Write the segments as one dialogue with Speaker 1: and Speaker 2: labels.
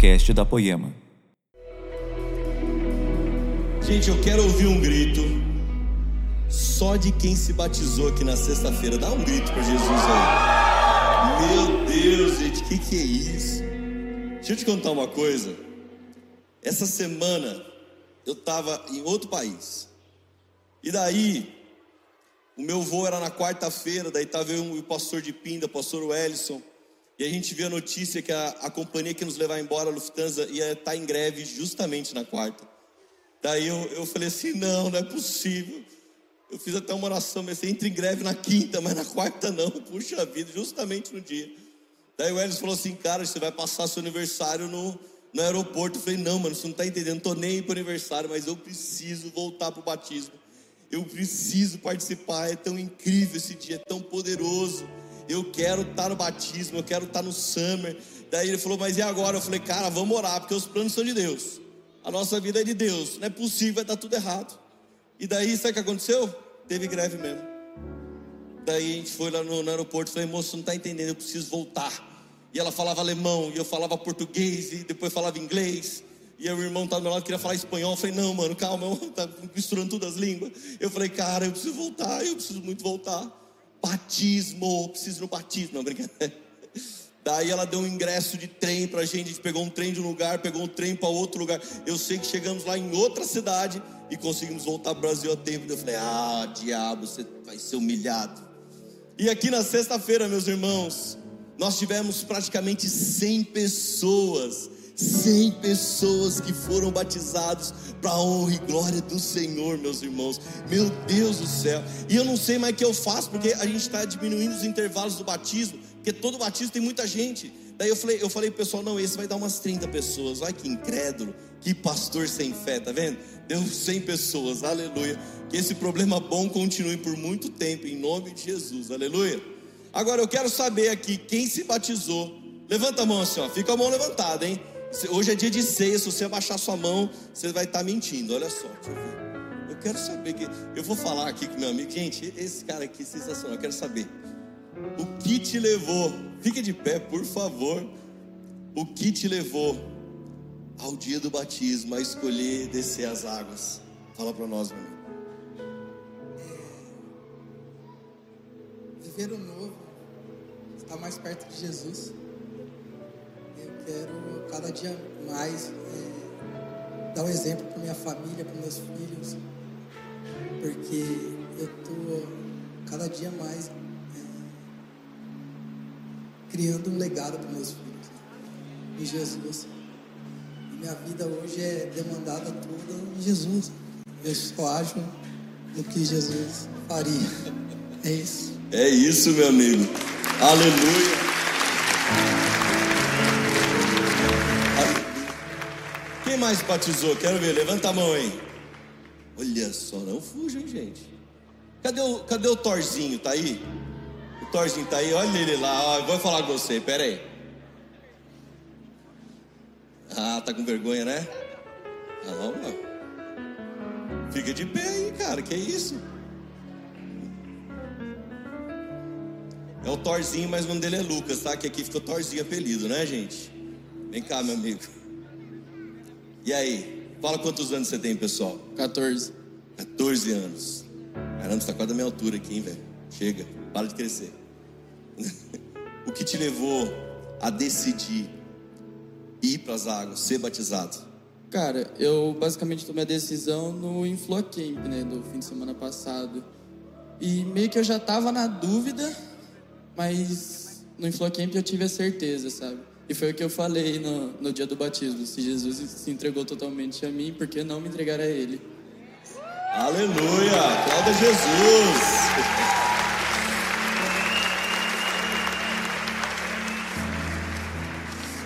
Speaker 1: podcast da Poema.
Speaker 2: Gente, eu quero ouvir um grito só de quem se batizou aqui na sexta-feira. Dá um grito para Jesus aí. Meu Deus, gente, o que, que é isso? Deixa eu te contar uma coisa. Essa semana eu estava em outro país. E daí, o meu voo era na quarta-feira, daí estava eu e o pastor de Pinda, o pastor Wellison. E a gente viu a notícia que a, a companhia que nos levar embora, a Lufthansa, ia estar tá em greve justamente na quarta. Daí eu, eu falei assim: não, não é possível. Eu fiz até uma oração, mas entra em greve na quinta, mas na quarta não. Puxa vida, justamente no dia. Daí o Elis falou assim: cara, você vai passar seu aniversário no, no aeroporto. Eu falei: não, mano, você não está entendendo. Não tô nem aí aniversário, mas eu preciso voltar para o batismo. Eu preciso participar. É tão incrível esse dia, é tão poderoso eu quero estar no batismo, eu quero estar no summer. Daí ele falou, mas e agora? Eu falei, cara, vamos orar, porque os planos são de Deus. A nossa vida é de Deus. Não é possível, vai estar tudo errado. E daí, sabe o que aconteceu? Teve greve mesmo. Daí a gente foi lá no, no aeroporto e falei, moço, não está entendendo, eu preciso voltar. E ela falava alemão, e eu falava português, e depois falava inglês. E o irmão estava do meu lado, queria falar espanhol. Eu falei, não, mano, calma, tá misturando todas as línguas. Eu falei, cara, eu preciso voltar, eu preciso muito voltar batismo, preciso no batismo, não, brincadeira. Daí ela deu um ingresso de trem para a gente, a gente pegou um trem de um lugar, pegou um trem para outro lugar. Eu sei que chegamos lá em outra cidade e conseguimos voltar para o Brasil a tempo. Eu falei, ah, diabo, você vai ser humilhado. E aqui na sexta-feira, meus irmãos, nós tivemos praticamente 100 pessoas 100 pessoas que foram batizados para a honra e glória do Senhor, meus irmãos. Meu Deus do céu. E eu não sei mais o que eu faço, porque a gente está diminuindo os intervalos do batismo, porque todo batismo tem muita gente. Daí eu falei, eu falei, pessoal, não, esse vai dar umas 30 pessoas. Olha que incrédulo, que pastor sem fé, tá vendo? Deu 100 pessoas, aleluia. Que esse problema bom continue por muito tempo, em nome de Jesus, aleluia. Agora eu quero saber aqui, quem se batizou? Levanta a mão assim, ó, fica a mão levantada, hein? Hoje é dia de ceia, se você abaixar sua mão, você vai estar tá mentindo. Olha só, deixa eu ver. Eu quero saber que. Eu vou falar aqui com meu amigo. Gente, esse cara aqui é sensacional. Eu quero saber. O que te levou? Fique de pé, por favor. O que te levou ao dia do batismo a escolher descer as águas? Fala para nós, meu amigo.
Speaker 3: É, viver o novo, estar mais perto de Jesus quero cada dia mais é, dar um exemplo para minha família, para meus filhos, porque eu estou cada dia mais é, criando um legado para meus filhos em Jesus. E minha vida hoje é demandada toda em Jesus. Eu só ajo no que Jesus faria. É isso.
Speaker 2: É isso, meu amigo. Aleluia. Mais batizou? Quero ver, levanta a mão aí. Olha só, não fujam, gente. Cadê o, cadê o Torzinho? Tá aí? O Torzinho tá aí? Olha ele lá, ó, vou falar com você, pera aí. Ah, tá com vergonha, né? Calma. Fica de pé aí, cara, que isso? É o Torzinho, mas o nome dele é Lucas, tá? Que aqui ficou Torzinho apelido, né, gente? Vem cá, meu amigo. E aí? Fala quantos anos você tem, pessoal?
Speaker 4: 14.
Speaker 2: 14 anos. Caramba, você tá quase da minha altura aqui, hein, velho? Chega, para de crescer. o que te levou a decidir ir para as águas, ser batizado?
Speaker 4: Cara, eu basicamente tomei a decisão no Inflow Camp, né, do fim de semana passado. E meio que eu já tava na dúvida, mas no Inflow Camp eu tive a certeza, sabe? E foi o que eu falei no, no dia do batismo. Se Jesus se entregou totalmente a mim, por que não me entregar a Ele?
Speaker 2: Aleluia! Aplauda Jesus!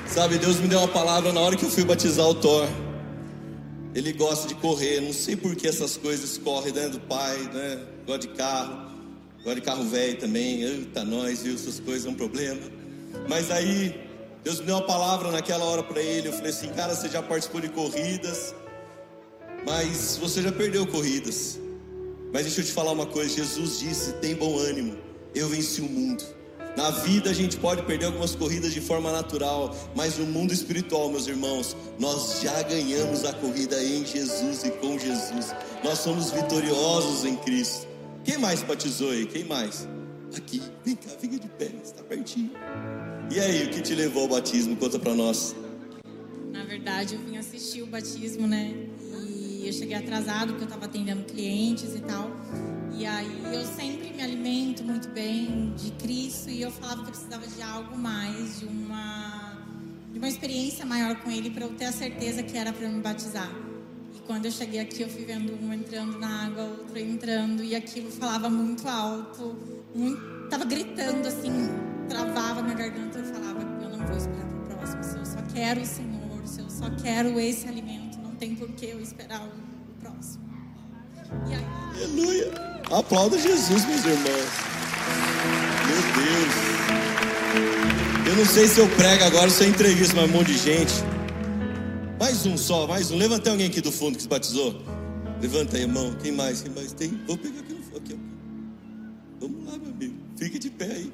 Speaker 2: Sabe, Deus me deu uma palavra na hora que eu fui batizar o Thor. Ele gosta de correr, não sei por que essas coisas correm dentro né, do pai, né? Gosta de carro, gosta de carro velho também. Eita, nós, viu? Essas coisas é um problema. Mas aí Deus me deu uma palavra naquela hora para ele. Eu falei assim, cara, você já participou de corridas, mas você já perdeu corridas. Mas deixa eu te falar uma coisa: Jesus disse, tem bom ânimo, eu venci o mundo. Na vida a gente pode perder algumas corridas de forma natural, mas no mundo espiritual, meus irmãos, nós já ganhamos a corrida em Jesus e com Jesus. Nós somos vitoriosos em Cristo. Quem mais batizou aí? Quem mais? Aqui, vem cá, fica de pé, está pertinho. E aí, o que te levou ao batismo? Conta para nós.
Speaker 1: Na verdade, eu vim assistir o batismo, né? E eu cheguei atrasado porque eu estava atendendo clientes e tal. E aí eu sempre me alimento muito bem de Cristo e eu falava que eu precisava de algo mais, de uma de uma experiência maior com ele para eu ter a certeza que era para me batizar. E quando eu cheguei aqui, eu fui vendo um entrando na água, outro entrando e aquilo falava muito alto, muito, tava gritando assim, travava minha garganta, eu falava, eu não vou esperar para o próximo, se eu só quero o Senhor, se eu só quero esse alimento, não tem por que eu esperar o próximo.
Speaker 2: E aí, Aleluia! Aplauda Jesus, meus irmãos. Meu Deus. Eu não sei se eu prego agora, se eu entrevisto mais um monte de gente. Mais um só, mais um. Levanta alguém aqui do fundo que se batizou. Levanta aí, irmão. Quem mais? Quem mais tem? Vou pegar aqui no fundo. Aqui, Vamos lá, meu amigo. Fique de pé aí.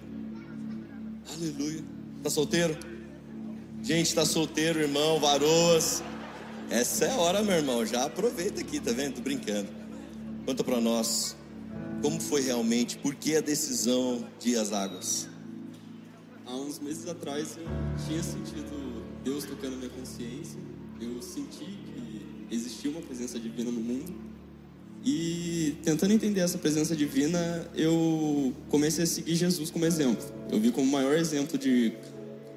Speaker 2: Aleluia. Tá solteiro? Gente, tá solteiro, irmão, varoas. Essa é a hora, meu irmão. Já aproveita aqui, tá vendo? Tô brincando. Conta para nós. Como foi realmente? Por que a decisão de às águas?
Speaker 5: Há uns meses atrás eu tinha sentido Deus tocando minha consciência. Eu senti que existia uma presença divina no mundo. E tentando entender essa presença divina, eu comecei a seguir Jesus como exemplo. Eu vi como o maior exemplo de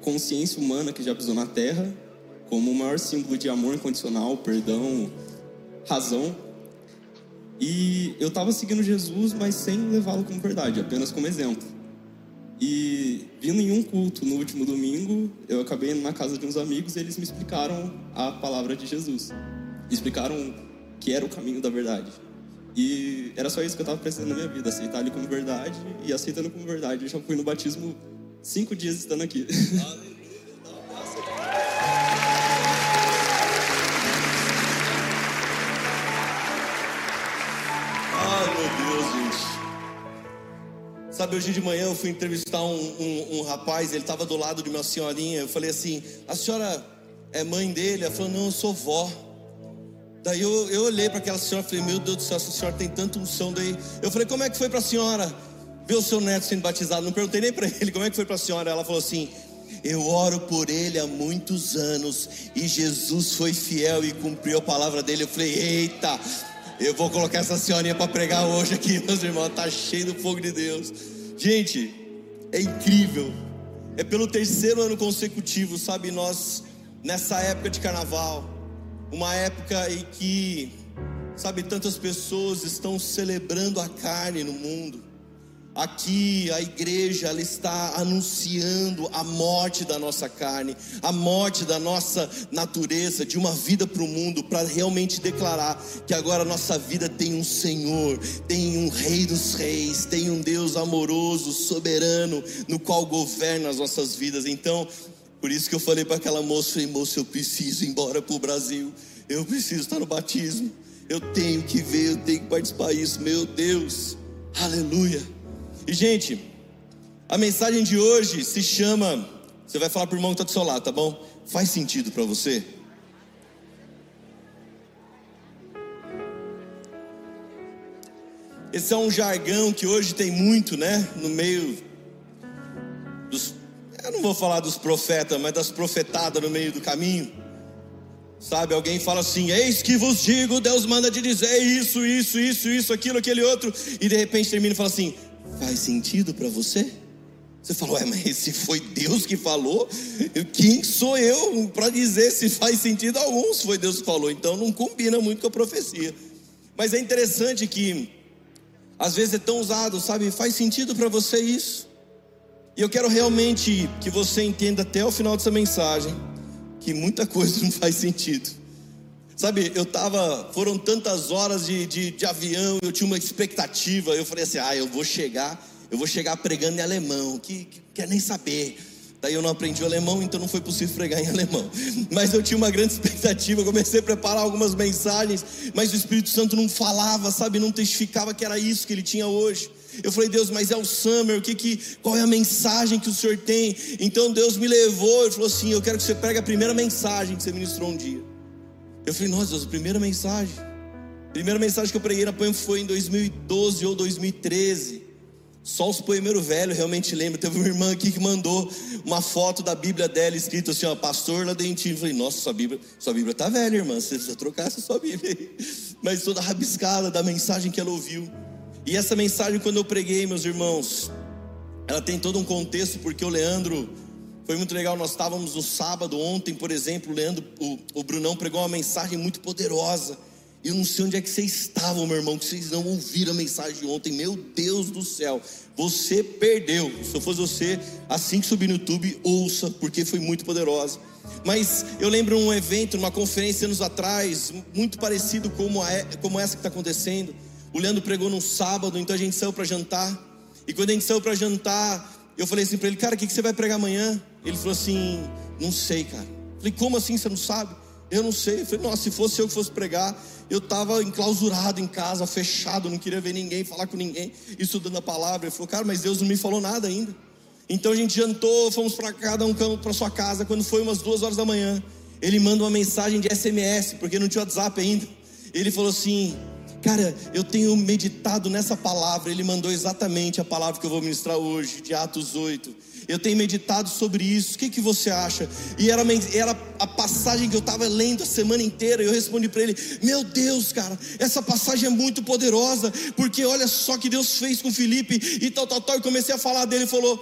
Speaker 5: consciência humana que já pisou na terra, como o maior símbolo de amor incondicional, perdão, razão e eu estava seguindo Jesus, mas sem levá-lo como verdade, apenas como exemplo. E vindo em um culto no último domingo, eu acabei indo na casa de uns amigos e eles me explicaram a palavra de Jesus. Explicaram que era o caminho da verdade. E era só isso que eu estava precisando na minha vida, aceitar ele como verdade. E aceitando como verdade, eu já fui no batismo cinco dias estando aqui.
Speaker 2: Sabe, hoje de manhã eu fui entrevistar um, um, um rapaz, ele estava do lado de uma senhorinha. Eu falei assim: A senhora é mãe dele? Ela falou: Não, eu sou vó. Daí eu, eu olhei para aquela senhora e falei: Meu Deus do céu, essa senhora tem tanta unção. Daí eu falei: Como é que foi para a senhora ver o seu neto sendo batizado? Não perguntei nem para ele como é que foi para a senhora. Ela falou assim: eu oro por ele há muitos anos e Jesus foi fiel e cumpriu a palavra dele. Eu falei: Eita, eu vou colocar essa senhorinha para pregar hoje aqui, meus irmãos. Tá cheio do fogo de Deus. Gente, é incrível. É pelo terceiro ano consecutivo, sabe? Nós, nessa época de carnaval, uma época em que, sabe, tantas pessoas estão celebrando a carne no mundo Aqui a igreja ela está anunciando a morte da nossa carne, a morte da nossa natureza, de uma vida para o mundo, para realmente declarar que agora a nossa vida tem um Senhor, tem um Rei dos Reis, tem um Deus amoroso, soberano, no qual governa as nossas vidas. Então, por isso que eu falei para aquela moça, moça, eu preciso ir embora para o Brasil, eu preciso estar no batismo, eu tenho que ver, eu tenho que participar disso, meu Deus, aleluia. E, gente, a mensagem de hoje se chama. Você vai falar para o irmão que está do seu lado, tá bom? Faz sentido para você? Esse é um jargão que hoje tem muito, né? No meio. Eu não vou falar dos profetas, mas das profetadas no meio do caminho. Sabe, alguém fala assim: Eis que vos digo, Deus manda te dizer isso, isso, isso, isso, aquilo, aquele outro. E de repente termina e fala assim: Faz sentido para você? Você falou, é, mas se foi Deus que falou, quem sou eu para dizer se faz sentido algum? Se foi Deus que falou, então não combina muito com a profecia. Mas é interessante que, às vezes é tão usado, sabe? Faz sentido para você isso? E eu quero realmente que você entenda até o final dessa mensagem que muita coisa não faz sentido. Sabe, eu tava, foram tantas horas de, de, de, avião, eu tinha uma expectativa, eu falei assim, ah, eu vou chegar, eu vou chegar pregando em alemão, que, que quer nem saber. Daí eu não aprendi o alemão, então não foi possível pregar em alemão. Mas eu tinha uma grande expectativa, comecei a preparar algumas mensagens, mas o Espírito Santo não falava, sabe, não testificava que era isso que ele tinha hoje. Eu falei, Deus, mas é o Summer, o que que, qual é a mensagem que o Senhor tem? Então Deus me levou e falou assim: Eu quero que você pregue a primeira mensagem que você ministrou um dia. Eu falei, nossa, Deus, a primeira mensagem. A primeira mensagem que eu preguei na PAM foi em 2012 ou 2013. Só os poemeiros velhos realmente lembram. Teve uma irmã aqui que mandou uma foto da Bíblia dela escrito assim, ó, Pastor Ladentinho. Eu falei, nossa, sua Bíblia, sua Bíblia tá velha, irmã. Você precisa trocar essa sua Bíblia aí. Mas toda rabiscada da mensagem que ela ouviu. E essa mensagem, quando eu preguei, meus irmãos, ela tem todo um contexto, porque o Leandro foi muito legal. Nós estávamos no sábado, ontem, por exemplo, o Leandro, o, o Brunão pregou uma mensagem muito poderosa. Eu não sei onde é que vocês estavam, meu irmão, que vocês não ouviram a mensagem de ontem. Meu Deus do céu, você perdeu. Se eu fosse você, assim que subir no YouTube, ouça, porque foi muito poderosa. Mas eu lembro um evento, uma conferência anos atrás, muito parecido como, a, como essa que está acontecendo. O Leandro pregou num sábado, então a gente saiu para jantar. E quando a gente saiu para jantar, eu falei assim para ele, cara, o que, que você vai pregar amanhã? Ele falou assim, não sei, cara. Eu falei, como assim você não sabe? Eu não sei. Eu falei, nossa, se fosse eu que fosse pregar, eu estava enclausurado em casa, fechado, não queria ver ninguém, falar com ninguém, estudando a palavra. Ele falou, cara, mas Deus não me falou nada ainda. Então a gente jantou, fomos para cada um para sua casa. Quando foi umas duas horas da manhã, ele manda uma mensagem de SMS, porque não tinha WhatsApp ainda. Ele falou assim: Cara, eu tenho meditado nessa palavra. Ele mandou exatamente a palavra que eu vou ministrar hoje, de Atos 8. Eu tenho meditado sobre isso. O que, que você acha? E era, era a passagem que eu estava lendo a semana inteira. E eu respondi para ele: Meu Deus, cara, essa passagem é muito poderosa. Porque olha só que Deus fez com Felipe e tal, tal, tal. E comecei a falar dele. Ele falou: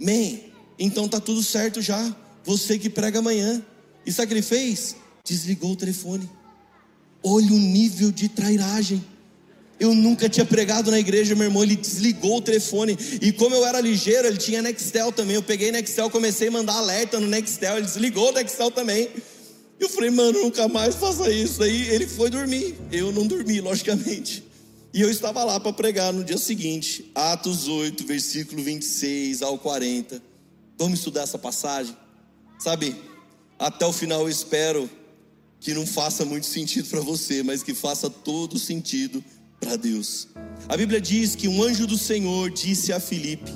Speaker 2: Man, então tá tudo certo já. Você que prega amanhã. E sabe o que ele fez? Desligou o telefone. Olha o nível de trairagem. Eu nunca tinha pregado na igreja, meu irmão. Ele desligou o telefone. E como eu era ligeiro, ele tinha Nextel também. Eu peguei Nextel, comecei a mandar alerta no Nextel. Ele desligou o Nextel também. Eu falei, mano, nunca mais faça isso. Aí ele foi dormir. Eu não dormi, logicamente. E eu estava lá para pregar no dia seguinte, Atos 8, versículo 26 ao 40. Vamos estudar essa passagem? Sabe, até o final eu espero que não faça muito sentido para você, mas que faça todo sentido para Deus. A Bíblia diz que um anjo do Senhor disse a Filipe: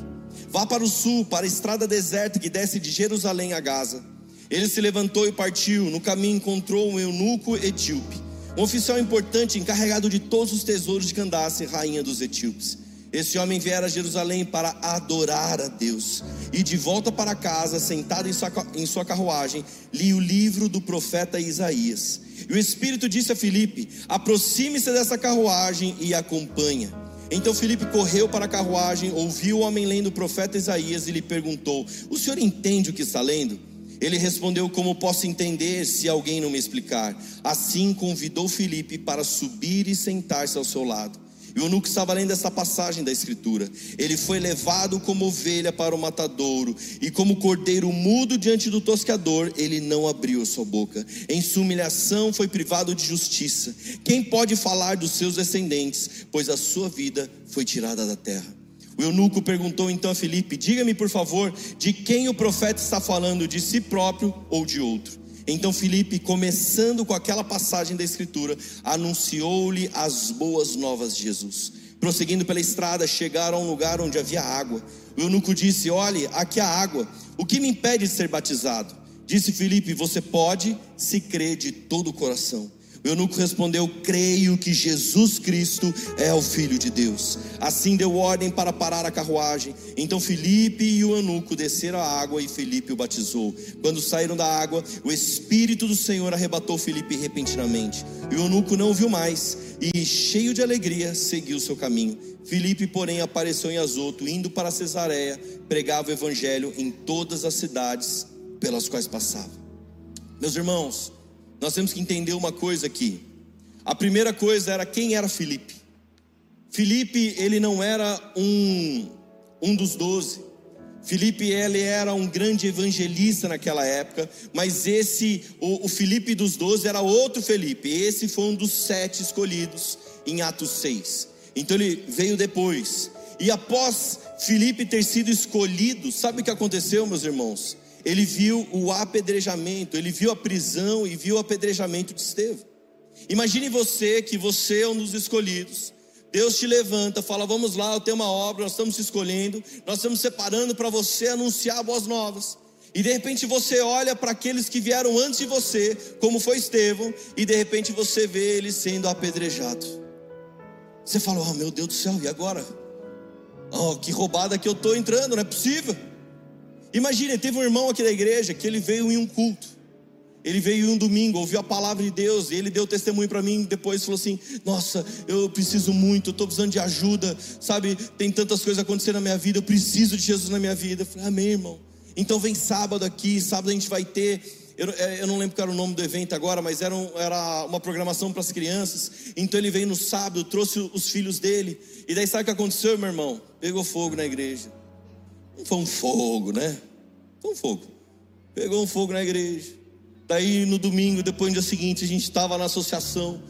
Speaker 2: Vá para o sul, para a estrada deserta que desce de Jerusalém a Gaza. Ele se levantou e partiu. No caminho encontrou um eunuco etíope, um oficial importante encarregado de todos os tesouros de Candace, rainha dos etíopes. Esse homem viera a Jerusalém para adorar a Deus. E de volta para casa, sentado em sua carruagem, li o livro do profeta Isaías. E o Espírito disse a Filipe: aproxime-se dessa carruagem e acompanha. Então Filipe correu para a carruagem, ouviu o homem lendo o profeta Isaías e lhe perguntou: O senhor entende o que está lendo? Ele respondeu: Como posso entender se alguém não me explicar? Assim convidou Filipe para subir e sentar-se ao seu lado. E o eunuco estava lendo essa passagem da Escritura. Ele foi levado como ovelha para o matadouro, e como cordeiro mudo diante do toscador, ele não abriu sua boca. Em sua humilhação foi privado de justiça. Quem pode falar dos seus descendentes, pois a sua vida foi tirada da terra? O eunuco perguntou então a Filipe: Diga-me, por favor, de quem o profeta está falando, de si próprio ou de outro? Então Filipe, começando com aquela passagem da Escritura, anunciou-lhe as boas novas de Jesus. Prosseguindo pela estrada, chegaram a um lugar onde havia água. O eunuco disse: Olhe, aqui há água. O que me impede de ser batizado? Disse Filipe: Você pode, se crê de todo o coração. O eunuco respondeu: Creio que Jesus Cristo é o Filho de Deus. Assim deu ordem para parar a carruagem. Então Felipe e o eunuco desceram a água e Felipe o batizou. Quando saíram da água, o Espírito do Senhor arrebatou Felipe repentinamente. E o eunuco não o viu mais e, cheio de alegria, seguiu seu caminho. Felipe, porém, apareceu em Azoto, indo para Cesareia, pregava o evangelho em todas as cidades pelas quais passava. Meus irmãos, nós temos que entender uma coisa aqui. A primeira coisa era quem era Filipe. Filipe, ele não era um, um dos doze. Filipe, ele era um grande evangelista naquela época, mas esse, o, o Filipe dos doze era outro Felipe. Esse foi um dos sete escolhidos em Atos 6. Então ele veio depois. E após Filipe ter sido escolhido, sabe o que aconteceu, meus irmãos? Ele viu o apedrejamento, ele viu a prisão e viu o apedrejamento de Estevão. Imagine você que você é um dos escolhidos, Deus te levanta, fala: Vamos lá, eu tenho uma obra, nós estamos escolhendo, nós estamos separando para você anunciar boas novas. E de repente você olha para aqueles que vieram antes de você, como foi Estevão, e de repente você vê eles sendo apedrejados. Você fala: Oh meu Deus do céu, e agora? Oh, que roubada que eu estou entrando, não é possível. Imagine, teve um irmão aqui da igreja que ele veio em um culto. Ele veio um domingo, ouviu a palavra de Deus, e ele deu testemunho para mim. Depois falou assim: Nossa, eu preciso muito, eu estou precisando de ajuda, sabe? Tem tantas coisas acontecendo na minha vida, eu preciso de Jesus na minha vida. Eu falei: Amém, irmão. Então vem sábado aqui, sábado a gente vai ter. Eu, é, eu não lembro qual era o nome do evento agora, mas era, um, era uma programação para as crianças. Então ele veio no sábado, trouxe os filhos dele. E daí sabe o que aconteceu, meu irmão? Pegou fogo na igreja. Não foi um fogo, né? Foi um fogo. Pegou um fogo na igreja. Daí no domingo, depois no dia seguinte, a gente estava na associação.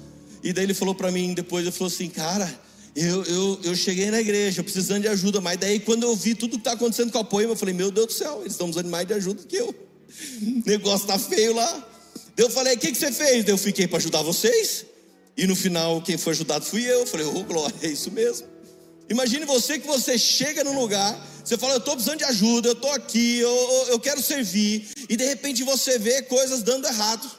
Speaker 2: E daí ele falou para mim, depois ele falou assim, cara, eu, eu, eu cheguei na igreja precisando de ajuda, mas daí quando eu vi tudo que está acontecendo com a poema, eu falei, meu Deus do céu, eles estão usando mais de ajuda que eu. O negócio tá feio lá. Eu falei, o que, que você fez? Eu fiquei para ajudar vocês. E no final, quem foi ajudado fui eu. Eu falei, ô oh, glória, é isso mesmo. Imagine você que você chega num lugar, você fala, eu estou precisando de ajuda, eu estou aqui, eu, eu quero servir, e de repente você vê coisas dando errado.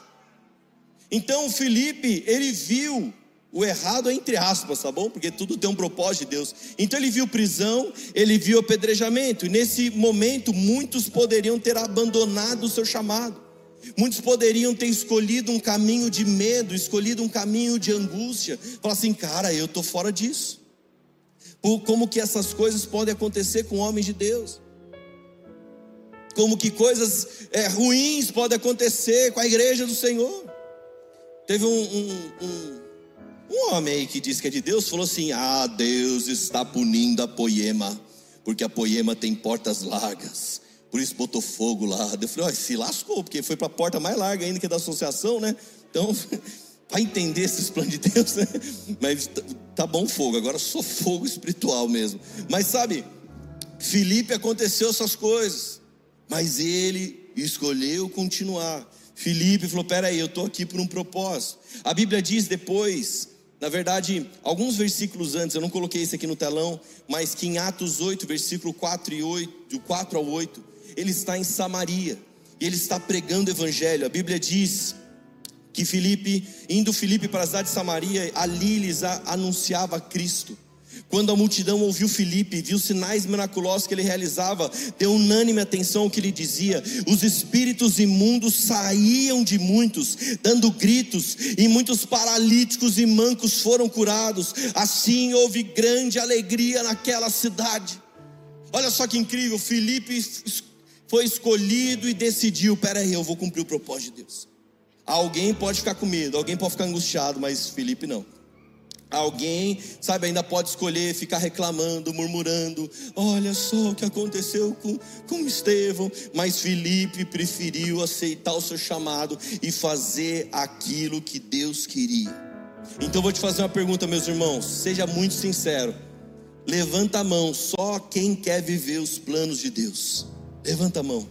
Speaker 2: Então o Felipe, ele viu o errado entre aspas, tá bom? Porque tudo tem um propósito de Deus. Então ele viu prisão, ele viu apedrejamento, e nesse momento muitos poderiam ter abandonado o seu chamado. Muitos poderiam ter escolhido um caminho de medo, escolhido um caminho de angústia. Falar assim, cara, eu estou fora disso como que essas coisas podem acontecer com homens de Deus. Como que coisas é, ruins podem acontecer com a igreja do Senhor. Teve um, um, um, um homem aí que disse que é de Deus, falou assim: Ah, Deus está punindo a poema, porque a poema tem portas largas. Por isso botou fogo lá. Eu falei, se lascou, porque foi para a porta mais larga ainda que a da associação, né? Então, para entender esses planos de Deus, né? Mas tá bom fogo, agora sou fogo espiritual mesmo. Mas sabe, Felipe aconteceu essas coisas, mas ele escolheu continuar. Felipe falou: peraí, eu estou aqui por um propósito. A Bíblia diz depois, na verdade, alguns versículos antes, eu não coloquei isso aqui no telão, mas que em Atos 8, versículo 4 e 8, do 4 ao 8, ele está em Samaria e ele está pregando o evangelho. A Bíblia diz que Filipe, indo Filipe para a cidade de Samaria, ali lhes anunciava Cristo. Quando a multidão ouviu Filipe, viu sinais miraculosos que ele realizava, deu unânime atenção ao que ele dizia. Os espíritos imundos saíam de muitos, dando gritos, e muitos paralíticos e mancos foram curados. Assim houve grande alegria naquela cidade. Olha só que incrível, Filipe foi escolhido e decidiu: peraí, eu vou cumprir o propósito de Deus. Alguém pode ficar com medo, alguém pode ficar angustiado, mas Felipe não. Alguém, sabe, ainda pode escolher ficar reclamando, murmurando. Olha só o que aconteceu com, com Estevão. Mas Felipe preferiu aceitar o seu chamado e fazer aquilo que Deus queria. Então vou te fazer uma pergunta, meus irmãos. Seja muito sincero. Levanta a mão, só quem quer viver os planos de Deus. Levanta a mão.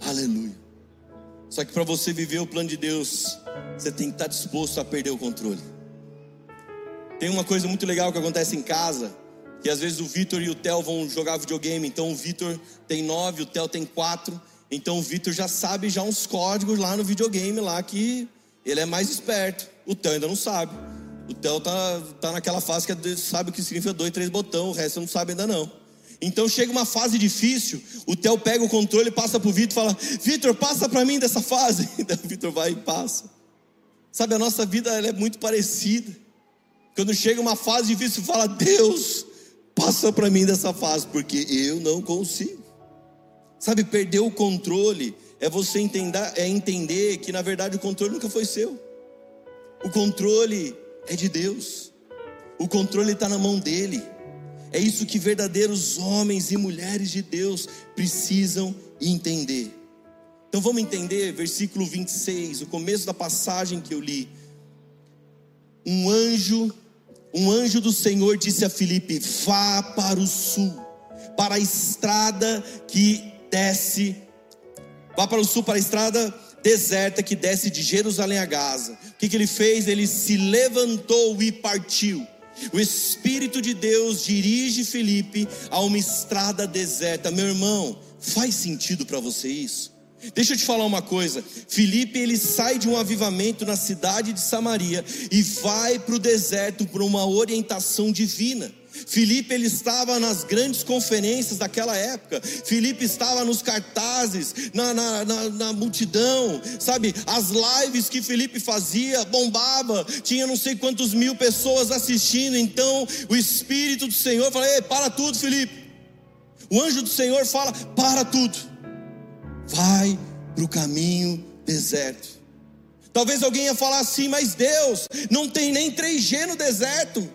Speaker 2: Aleluia. Só que para você viver o plano de Deus, você tem que estar disposto a perder o controle. Tem uma coisa muito legal que acontece em casa, que às vezes o Vitor e o Theo vão jogar videogame, então o Vitor tem nove, o Theo tem quatro, então o Vitor já sabe já uns códigos lá no videogame lá que ele é mais esperto. O Theo ainda não sabe. O Theo tá, tá naquela fase que sabe o que significa dois, três botões, o resto não sabe ainda não. Então chega uma fase difícil, o Theo pega o controle, passa para o Vitor e fala: Vitor, passa para mim dessa fase. Então o Vitor vai e passa. Sabe, a nossa vida é muito parecida. Quando chega uma fase difícil, fala: Deus, passa para mim dessa fase, porque eu não consigo. Sabe, perder o controle é você entender, é entender que na verdade o controle nunca foi seu. O controle é de Deus. O controle está na mão dele. É isso que verdadeiros homens e mulheres de Deus precisam entender. Então vamos entender, versículo 26, o começo da passagem que eu li. Um anjo, um anjo do Senhor disse a Filipe: Vá para o sul, para a estrada que desce, vá para o sul, para a estrada deserta que desce de Jerusalém a Gaza. O que, que ele fez? Ele se levantou e partiu O Espírito de Deus dirige Felipe a uma estrada deserta. Meu irmão, faz sentido para você isso? Deixa eu te falar uma coisa. Felipe ele sai de um avivamento na cidade de Samaria e vai para o deserto por uma orientação divina. Filipe ele estava nas grandes conferências daquela época. Filipe estava nos cartazes, na, na, na, na, multidão, sabe? As lives que Filipe fazia bombava, tinha não sei quantos mil pessoas assistindo. Então o Espírito do Senhor fala: Ei, para tudo, Filipe. O anjo do Senhor fala: Para tudo, vai para o caminho deserto. Talvez alguém ia falar assim, mas Deus, não tem nem 3G no deserto.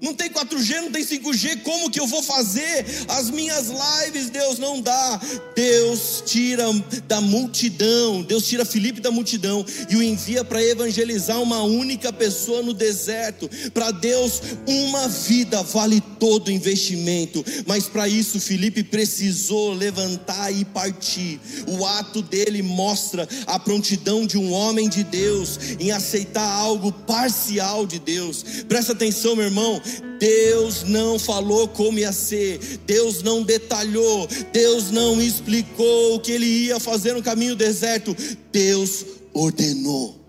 Speaker 2: Não tem 4G, não tem 5G, como que eu vou fazer as minhas lives? Deus não dá. Deus tira da multidão, Deus tira Felipe da multidão e o envia para evangelizar uma única pessoa no deserto. Para Deus, uma vida vale todo investimento, mas para isso Felipe precisou levantar e partir. O ato dele mostra a prontidão de um homem de Deus em aceitar algo parcial de Deus. Presta atenção, meu irmão. Deus não falou como ia ser, Deus não detalhou, Deus não explicou o que ele ia fazer no caminho deserto, Deus ordenou.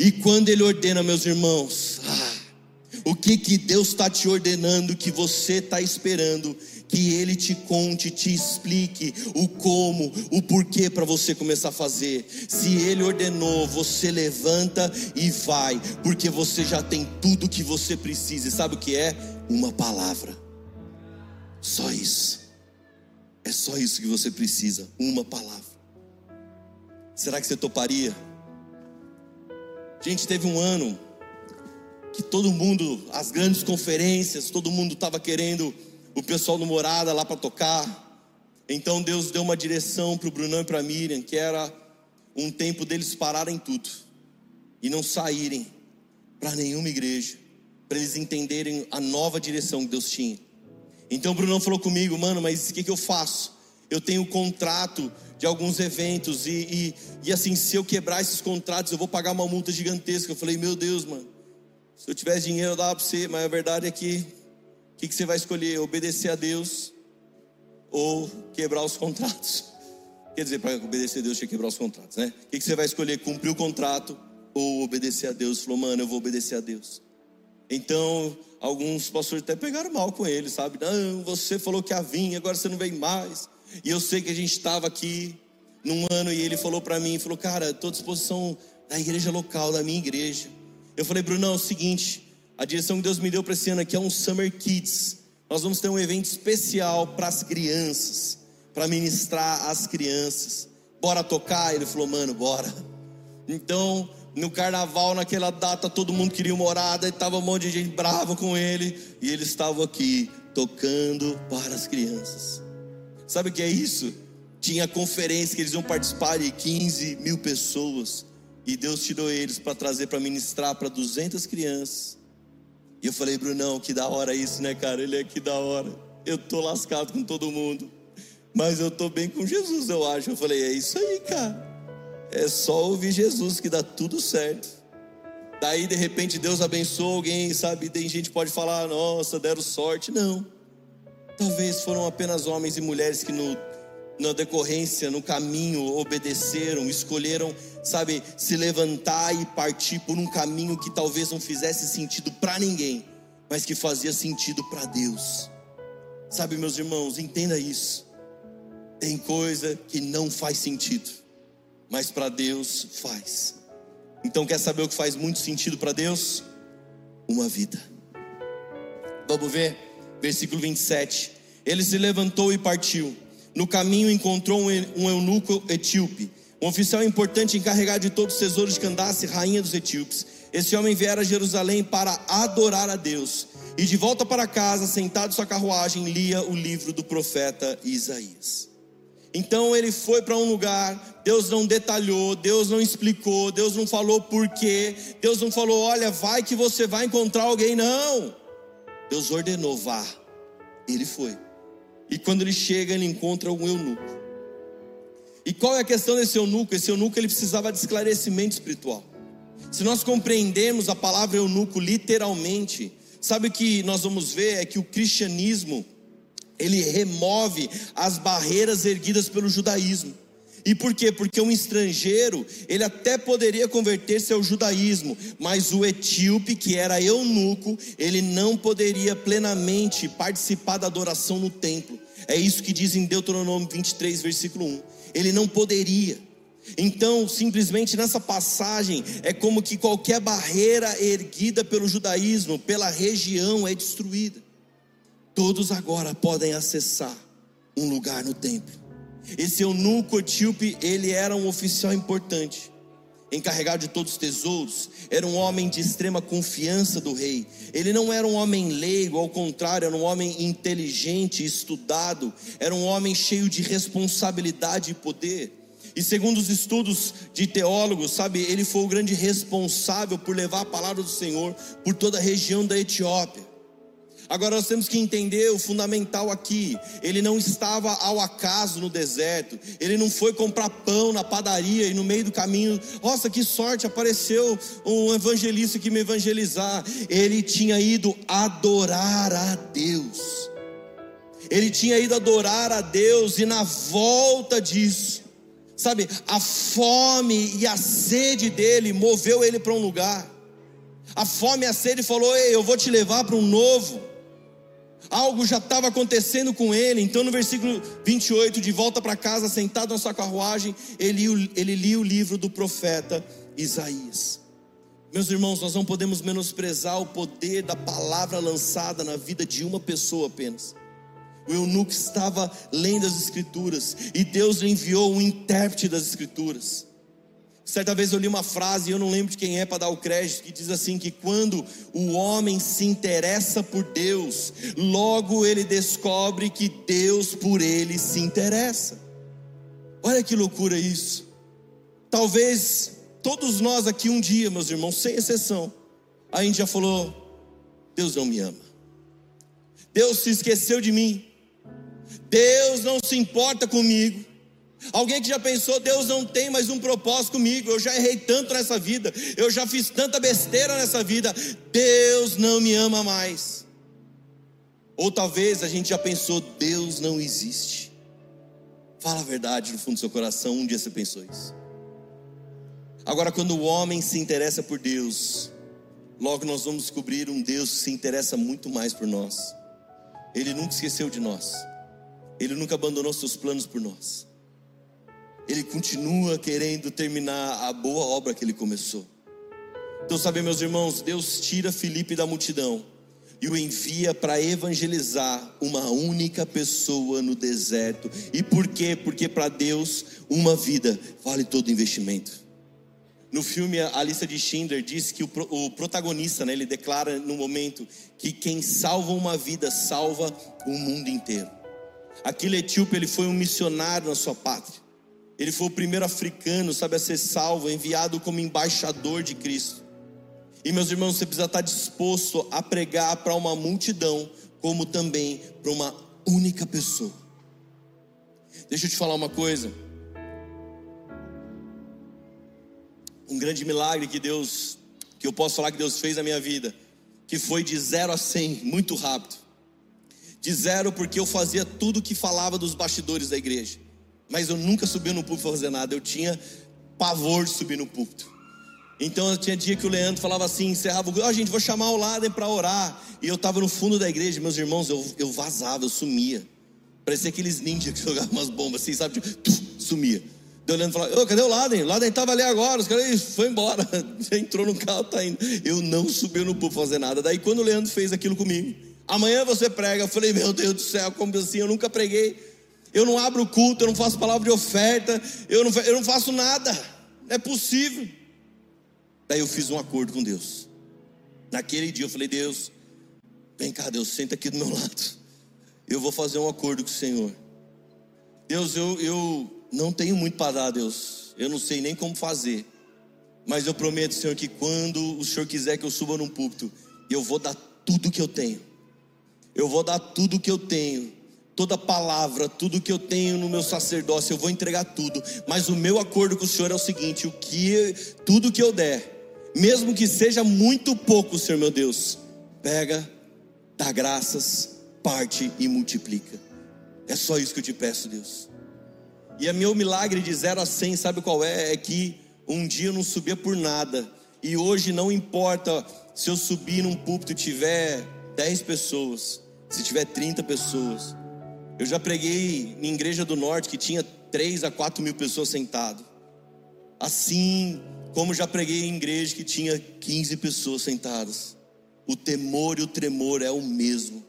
Speaker 2: E quando ele ordena, meus irmãos, ah, o que que Deus está te ordenando que você está esperando que Ele te conte, te explique o como, o porquê para você começar a fazer. Se Ele ordenou, você levanta e vai, porque você já tem tudo que você precisa. E sabe o que é? Uma palavra. Só isso. É só isso que você precisa, uma palavra. Será que você toparia? Gente, teve um ano que todo mundo, as grandes conferências, todo mundo estava querendo o pessoal no Morada lá para tocar. Então Deus deu uma direção para o Brunão e para a Miriam, que era um tempo deles pararem tudo e não saírem para nenhuma igreja, para eles entenderem a nova direção que Deus tinha. Então o Brunão falou comigo, mano, mas o que, que eu faço? Eu tenho contrato de alguns eventos e, e, e assim, se eu quebrar esses contratos, eu vou pagar uma multa gigantesca. Eu falei, meu Deus, mano, se eu tivesse dinheiro eu dava para você, mas a verdade é que o que, que você vai escolher? Obedecer a Deus ou quebrar os contratos? Quer dizer, para obedecer a Deus tinha que quebrar os contratos, né? O que, que você vai escolher? Cumprir o contrato ou obedecer a Deus? Falou, mano, eu vou obedecer a Deus. Então, alguns pastores até pegaram mal com ele, sabe? Não, você falou que ia vir, agora você não vem mais. E eu sei que a gente estava aqui num ano e ele falou para mim, falou, cara, estou à disposição da igreja local, da minha igreja. Eu falei, Bruno, é o seguinte, a direção que Deus me deu para esse ano aqui é um Summer Kids. Nós vamos ter um evento especial para as crianças, para ministrar às crianças. Bora tocar? Ele falou, mano, bora. Então, no carnaval, naquela data, todo mundo queria uma morada, e estava um monte de gente brava com ele, e ele estava aqui tocando para as crianças. Sabe o que é isso? Tinha conferência que eles iam participar de 15 mil pessoas, e Deus tirou eles para trazer para ministrar para 200 crianças. E eu falei, Brunão, que da hora isso, né, cara? Ele é que da hora. Eu tô lascado com todo mundo, mas eu tô bem com Jesus, eu acho. Eu falei, é isso aí, cara. É só ouvir Jesus que dá tudo certo. Daí, de repente, Deus abençoou alguém, sabe? Tem gente que pode falar, nossa, deram sorte. Não. Talvez foram apenas homens e mulheres que no, na decorrência, no caminho, obedeceram, escolheram, sabe, se levantar e partir por um caminho que talvez não fizesse sentido para ninguém, mas que fazia sentido para Deus. Sabe, meus irmãos, entenda isso. Tem coisa que não faz sentido, mas para Deus faz. Então, quer saber o que faz muito sentido para Deus? Uma vida. Vamos ver, versículo 27. Ele se levantou e partiu no caminho encontrou um eunuco etíope, um oficial importante encarregado de todos os tesouros de Candace, rainha dos etíopes. Esse homem viera a Jerusalém para adorar a Deus. E de volta para casa, sentado em sua carruagem, lia o livro do profeta Isaías. Então ele foi para um lugar, Deus não detalhou, Deus não explicou, Deus não falou porquê, Deus não falou, olha, vai que você vai encontrar alguém, não. Deus ordenou, vá. Ele foi. E quando ele chega, ele encontra um eunuco. E qual é a questão desse eunuco? Esse eunuco ele precisava de esclarecimento espiritual. Se nós compreendemos a palavra eunuco literalmente, Sabe o que nós vamos ver é que o cristianismo ele remove as barreiras erguidas pelo judaísmo. E por quê? Porque um estrangeiro, ele até poderia converter-se ao judaísmo, mas o etíope, que era eunuco, ele não poderia plenamente participar da adoração no templo. É isso que diz em Deuteronômio 23, versículo 1. Ele não poderia. Então, simplesmente nessa passagem, é como que qualquer barreira erguida pelo judaísmo, pela região, é destruída. Todos agora podem acessar um lugar no templo. Esse eunuco etíope, ele era um oficial importante, encarregado de todos os tesouros, era um homem de extrema confiança do rei. Ele não era um homem leigo, ao contrário, era um homem inteligente, estudado, era um homem cheio de responsabilidade e poder. E segundo os estudos de teólogos, sabe, ele foi o grande responsável por levar a palavra do Senhor por toda a região da Etiópia. Agora nós temos que entender o fundamental aqui. Ele não estava ao acaso no deserto. Ele não foi comprar pão na padaria e no meio do caminho, nossa, que sorte, apareceu um evangelista que me evangelizar. Ele tinha ido adorar a Deus. Ele tinha ido adorar a Deus e na volta disso, sabe, a fome e a sede dele moveu ele para um lugar. A fome e a sede falou: Ei, eu vou te levar para um novo algo já estava acontecendo com ele. Então, no versículo 28, de volta para casa, sentado na sua carruagem, ele, ele lia o livro do profeta Isaías. Meus irmãos, nós não podemos menosprezar o poder da palavra lançada na vida de uma pessoa apenas. O eunuco estava lendo as Escrituras e Deus enviou um intérprete das Escrituras. Certa vez eu li uma frase, eu não lembro de quem é para dar o crédito, que diz assim: que quando o homem se interessa por Deus, logo ele descobre que Deus por ele se interessa. Olha que loucura isso. Talvez todos nós aqui um dia, meus irmãos, sem exceção, a gente já falou: Deus não me ama, Deus se esqueceu de mim, Deus não se importa comigo. Alguém que já pensou, Deus não tem mais um propósito comigo, eu já errei tanto nessa vida, eu já fiz tanta besteira nessa vida, Deus não me ama mais. Ou talvez a gente já pensou, Deus não existe. Fala a verdade no fundo do seu coração, um dia você pensou isso. Agora, quando o homem se interessa por Deus, logo nós vamos descobrir um Deus que se interessa muito mais por nós. Ele nunca esqueceu de nós, ele nunca abandonou seus planos por nós ele continua querendo terminar a boa obra que ele começou. Então, sabe, meus irmãos, Deus tira Felipe da multidão e o envia para evangelizar uma única pessoa no deserto. E por quê? Porque para Deus uma vida vale todo investimento. No filme A Lista de Schindler diz que o, o protagonista, né, ele declara no momento que quem salva uma vida salva o mundo inteiro. Aquele etíope ele foi um missionário na sua pátria. Ele foi o primeiro africano, sabe, a ser salvo, enviado como embaixador de Cristo. E meus irmãos, você precisa estar disposto a pregar para uma multidão, como também para uma única pessoa. Deixa eu te falar uma coisa. Um grande milagre que Deus, que eu posso falar que Deus fez na minha vida, que foi de zero a cem, muito rápido. De zero porque eu fazia tudo que falava dos bastidores da igreja mas eu nunca subi no púlpito fazer nada. Eu tinha pavor de subir no púlpito. Então eu tinha dia que o Leandro falava assim, encerrava o oh, gente, vou chamar o Laden para orar. E eu estava no fundo da igreja, meus irmãos, eu, eu vazava, eu sumia. Parecia aqueles ninjas que jogavam umas bombas assim, sabe? Tipo, sumia. Daí o Leandro falava, oh, cadê o Laden? O Laden estava ali agora, os caras foi embora. Já entrou no carro, tá indo. Eu não subi no púlpito fazer nada. Daí quando o Leandro fez aquilo comigo, amanhã você prega. Eu falei, meu Deus do céu, como assim? Eu nunca preguei eu não abro culto, eu não faço palavra de oferta, eu não, eu não faço nada, não é possível. Daí eu fiz um acordo com Deus. Naquele dia eu falei: Deus, vem cá, Deus, senta aqui do meu lado. Eu vou fazer um acordo com o Senhor. Deus, eu, eu não tenho muito para dar, Deus. Eu não sei nem como fazer. Mas eu prometo, Senhor, que quando o Senhor quiser que eu suba num púlpito, eu vou dar tudo que eu tenho. Eu vou dar tudo que eu tenho toda palavra, tudo que eu tenho no meu sacerdócio, eu vou entregar tudo. Mas o meu acordo com o Senhor é o seguinte: o que tudo que eu der, mesmo que seja muito pouco, Senhor meu Deus, pega, dá graças, parte e multiplica. É só isso que eu te peço, Deus. E o meu milagre de 0 a 100, sabe qual é? É que um dia eu não subia por nada. E hoje não importa se eu subir num púlpito e tiver 10 pessoas, se tiver 30 pessoas. Eu já preguei em igreja do norte que tinha 3 a 4 mil pessoas sentadas. Assim como já preguei em igreja que tinha 15 pessoas sentadas. O temor e o tremor é o mesmo.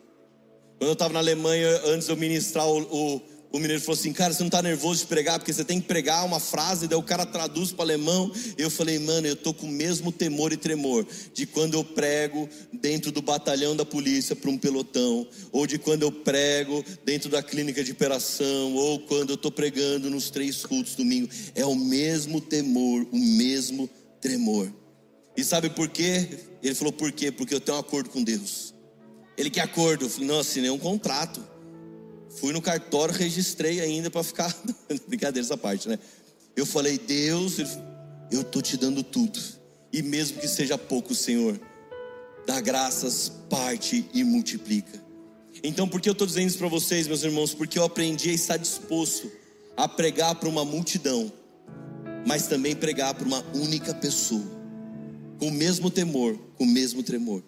Speaker 2: Quando eu estava na Alemanha, antes de eu ministrar o, o o mineiro falou assim: Cara, você não está nervoso de pregar, porque você tem que pregar uma frase, daí o cara traduz para alemão. Eu falei, mano, eu estou com o mesmo temor e tremor de quando eu prego dentro do batalhão da polícia para um pelotão, ou de quando eu prego dentro da clínica de operação, ou quando eu estou pregando nos três cultos domingo. É o mesmo temor, o mesmo tremor. E sabe por quê? Ele falou, por quê? Porque eu tenho um acordo com Deus. Ele quer acordo. Eu falei, não, assinei um contrato. Fui no cartório, registrei ainda para ficar. Brincadeira essa parte, né? Eu falei, Deus, eu tô te dando tudo. E mesmo que seja pouco, Senhor, dá graças, parte e multiplica. Então, por que eu estou dizendo isso para vocês, meus irmãos? Porque eu aprendi a estar disposto a pregar para uma multidão, mas também pregar para uma única pessoa, com o mesmo temor, com o mesmo tremor.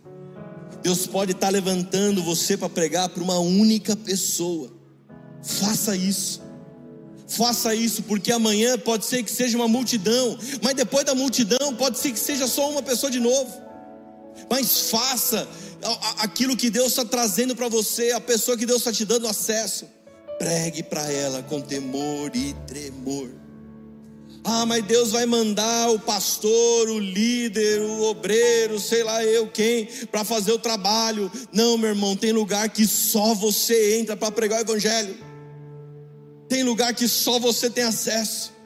Speaker 2: Deus pode estar levantando você para pregar para uma única pessoa. Faça isso. Faça isso, porque amanhã pode ser que seja uma multidão, mas depois da multidão pode ser que seja só uma pessoa de novo. Mas faça aquilo que Deus está trazendo para você, a pessoa que Deus está te dando acesso. Pregue para ela com temor e tremor. Ah, mas Deus vai mandar o pastor, o líder, o obreiro, sei lá eu quem, para fazer o trabalho. Não, meu irmão, tem lugar que só você entra para pregar o evangelho. Tem lugar que só você tem acesso.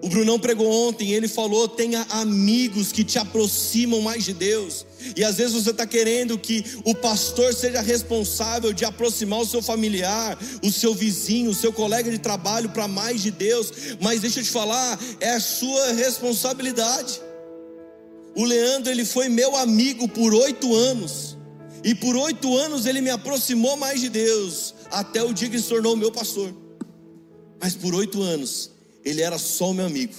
Speaker 2: O Brunão pregou ontem, ele falou: tenha amigos que te aproximam mais de Deus. E às vezes você está querendo que o pastor seja responsável de aproximar o seu familiar, o seu vizinho, o seu colega de trabalho para mais de Deus. Mas deixa eu te falar, é a sua responsabilidade. O Leandro, ele foi meu amigo por oito anos. E por oito anos ele me aproximou mais de Deus até o dia que se tornou meu pastor. Mas por oito anos, ele era só o meu amigo,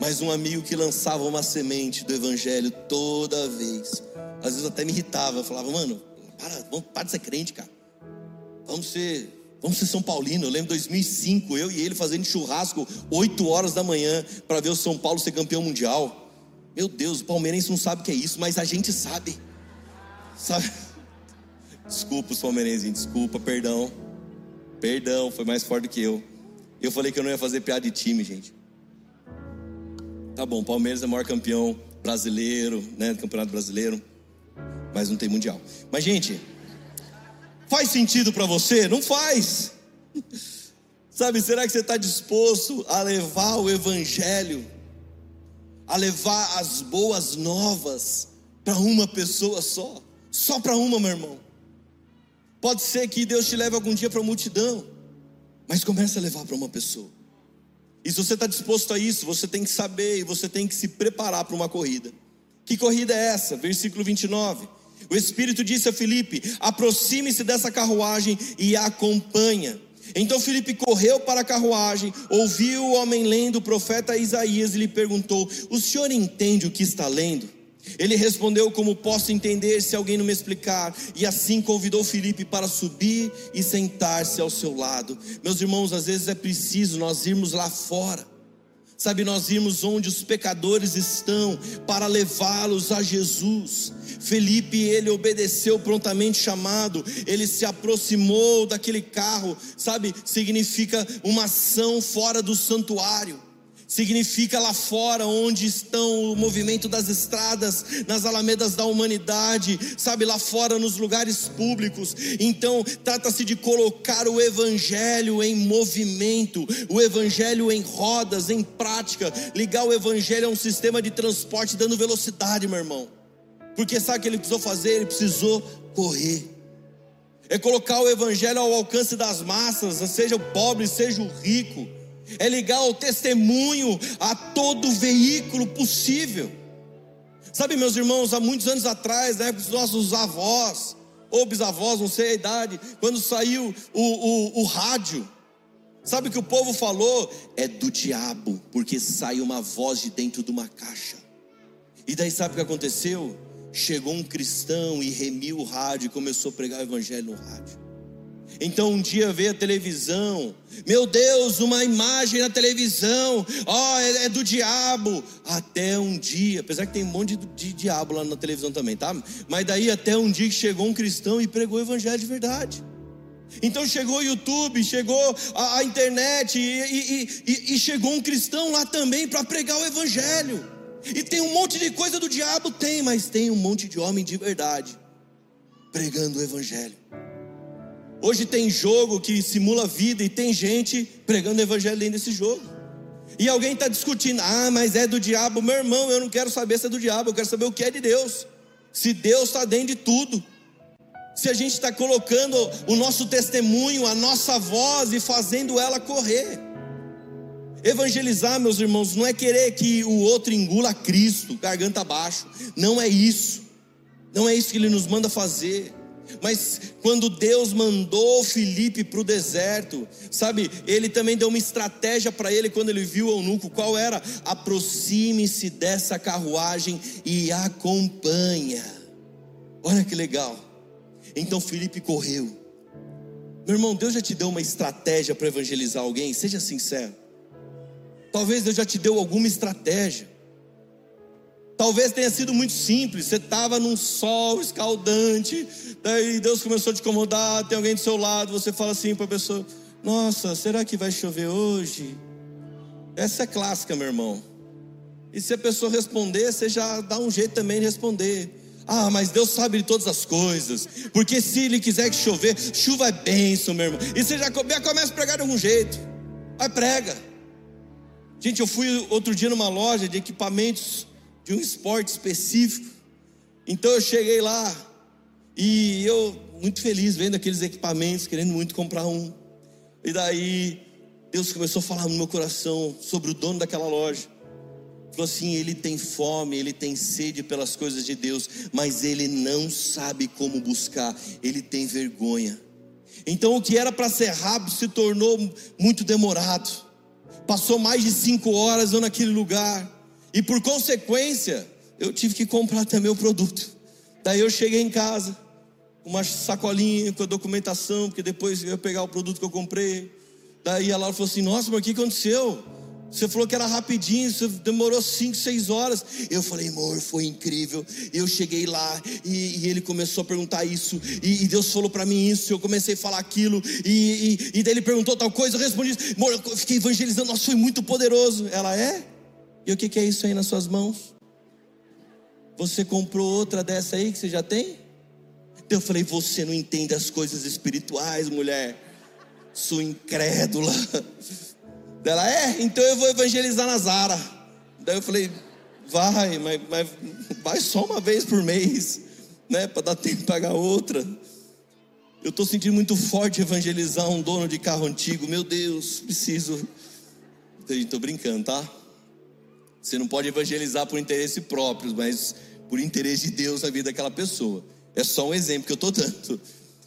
Speaker 2: mas um amigo que lançava uma semente do Evangelho toda vez. Às vezes até me irritava, eu falava, mano, para, vamos, para de ser crente, cara. Vamos ser, vamos ser São Paulino. Eu lembro 2005, eu e ele fazendo churrasco 8 horas da manhã para ver o São Paulo ser campeão mundial. Meu Deus, o palmeirense não sabe o que é isso, mas a gente sabe. Sabe? Desculpa os palmeirenses, desculpa, perdão. Perdão, foi mais forte do que eu. Eu falei que eu não ia fazer piada de time, gente. Tá bom, Palmeiras é o maior campeão brasileiro, né, do Campeonato Brasileiro, mas não tem mundial. Mas gente, faz sentido para você? Não faz. Sabe, será que você está disposto a levar o evangelho, a levar as boas novas para uma pessoa só? Só para uma, meu irmão. Pode ser que Deus te leve algum dia para a multidão, mas comece a levar para uma pessoa. E se você está disposto a isso, você tem que saber e você tem que se preparar para uma corrida. Que corrida é essa? Versículo 29. O Espírito disse a Filipe: aproxime-se dessa carruagem e a acompanha. Então Filipe correu para a carruagem, ouviu o homem lendo o profeta Isaías e lhe perguntou: O senhor entende o que está lendo? Ele respondeu: Como posso entender se alguém não me explicar? E assim convidou Felipe para subir e sentar-se ao seu lado. Meus irmãos, às vezes é preciso nós irmos lá fora. Sabe, nós irmos onde os pecadores estão para levá-los a Jesus. Felipe, ele obedeceu prontamente chamado, ele se aproximou daquele carro, sabe, significa uma ação fora do santuário significa lá fora, onde estão o movimento das estradas, nas alamedas da humanidade, sabe, lá fora nos lugares públicos. Então, trata-se de colocar o Evangelho em movimento, o Evangelho em rodas, em prática. Ligar o Evangelho a um sistema de transporte dando velocidade, meu irmão. Porque sabe o que ele precisou fazer? Ele precisou correr. É colocar o Evangelho ao alcance das massas, seja o pobre, seja o rico é ligar o testemunho a todo veículo possível. Sabe, meus irmãos, há muitos anos atrás, né, os nossos avós, ou bisavós, não sei a idade, quando saiu o, o, o rádio, sabe o que o povo falou? É do diabo, porque sai uma voz de dentro de uma caixa. E daí sabe o que aconteceu? Chegou um cristão e remiu o rádio e começou a pregar o evangelho no rádio. Então um dia veio a televisão, meu Deus, uma imagem na televisão, ó, oh, é, é, do diabo. Até um dia, apesar que tem um monte de, de, diabo lá na televisão também, tá? Mas daí até um dia que chegou um cristão e pregou o evangelho de verdade. Então chegou o YouTube, chegou a, a internet e, e, e, e chegou um cristão lá também para pregar o evangelho. E tem um monte de coisa do diabo? Tem, mas tem um monte de homem de verdade pregando o Evangelho. Hoje tem jogo que simula vida e tem gente pregando Evangelho dentro desse jogo. E alguém está discutindo, ah, mas é do diabo. Meu irmão, eu não quero saber se é do diabo, eu quero saber o que é de Deus. Se Deus está dentro de tudo. Se a gente está colocando o nosso testemunho, a nossa voz e fazendo ela correr. Evangelizar, meus irmãos, não é querer que o outro engula Cristo, garganta abaixo. Não é isso. Não é isso que ele nos manda fazer. Mas quando Deus mandou Felipe para o deserto, sabe, ele também deu uma estratégia para ele quando ele viu o eunuco. Qual era? Aproxime-se dessa carruagem e acompanha. Olha que legal. Então Felipe correu. Meu irmão, Deus já te deu uma estratégia para evangelizar alguém? Seja sincero. Talvez Deus já te deu alguma estratégia. Talvez tenha sido muito simples. Você estava num sol escaldante, daí Deus começou a te incomodar. Tem alguém do seu lado, você fala assim para a pessoa: Nossa, será que vai chover hoje? Essa é clássica, meu irmão. E se a pessoa responder, você já dá um jeito também de responder. Ah, mas Deus sabe de todas as coisas. Porque se Ele quiser que chover, chuva é bênção, meu irmão. E você já começa a pregar de algum jeito. Vai, prega. Gente, eu fui outro dia numa loja de equipamentos de um esporte específico. Então eu cheguei lá e eu muito feliz vendo aqueles equipamentos, querendo muito comprar um. E daí Deus começou a falar no meu coração sobre o dono daquela loja. Falou assim: ele tem fome, ele tem sede pelas coisas de Deus, mas ele não sabe como buscar, ele tem vergonha. Então o que era para ser rápido se tornou muito demorado passou mais de cinco horas eu naquele lugar, e por consequência, eu tive que comprar também o produto. Daí eu cheguei em casa, com uma sacolinha com a documentação, porque depois eu ia pegar o produto que eu comprei. Daí a Laura falou assim: Nossa, mas o que aconteceu? Você falou que era rapidinho, você demorou 5, 6 horas. Eu falei, amor, foi incrível. Eu cheguei lá e, e ele começou a perguntar isso. E, e Deus falou para mim isso. Eu comecei a falar aquilo. E, e, daí ele perguntou tal coisa. Eu respondi, amor, eu fiquei evangelizando. Nossa, foi muito poderoso. Ela é? E o que, é isso aí nas suas mãos? Você comprou outra dessa aí que você já tem? Eu falei, você não entende as coisas espirituais, mulher. Sou incrédula. Dela, é, então eu vou evangelizar na Zara. Daí eu falei, vai, mas, mas vai só uma vez por mês, né? Para dar tempo de pagar outra. Eu estou sentindo muito forte evangelizar um dono de carro antigo. Meu Deus, preciso. Estou brincando, tá? Você não pode evangelizar por interesse próprio, mas por interesse de Deus na vida daquela pessoa. É só um exemplo que eu estou dando.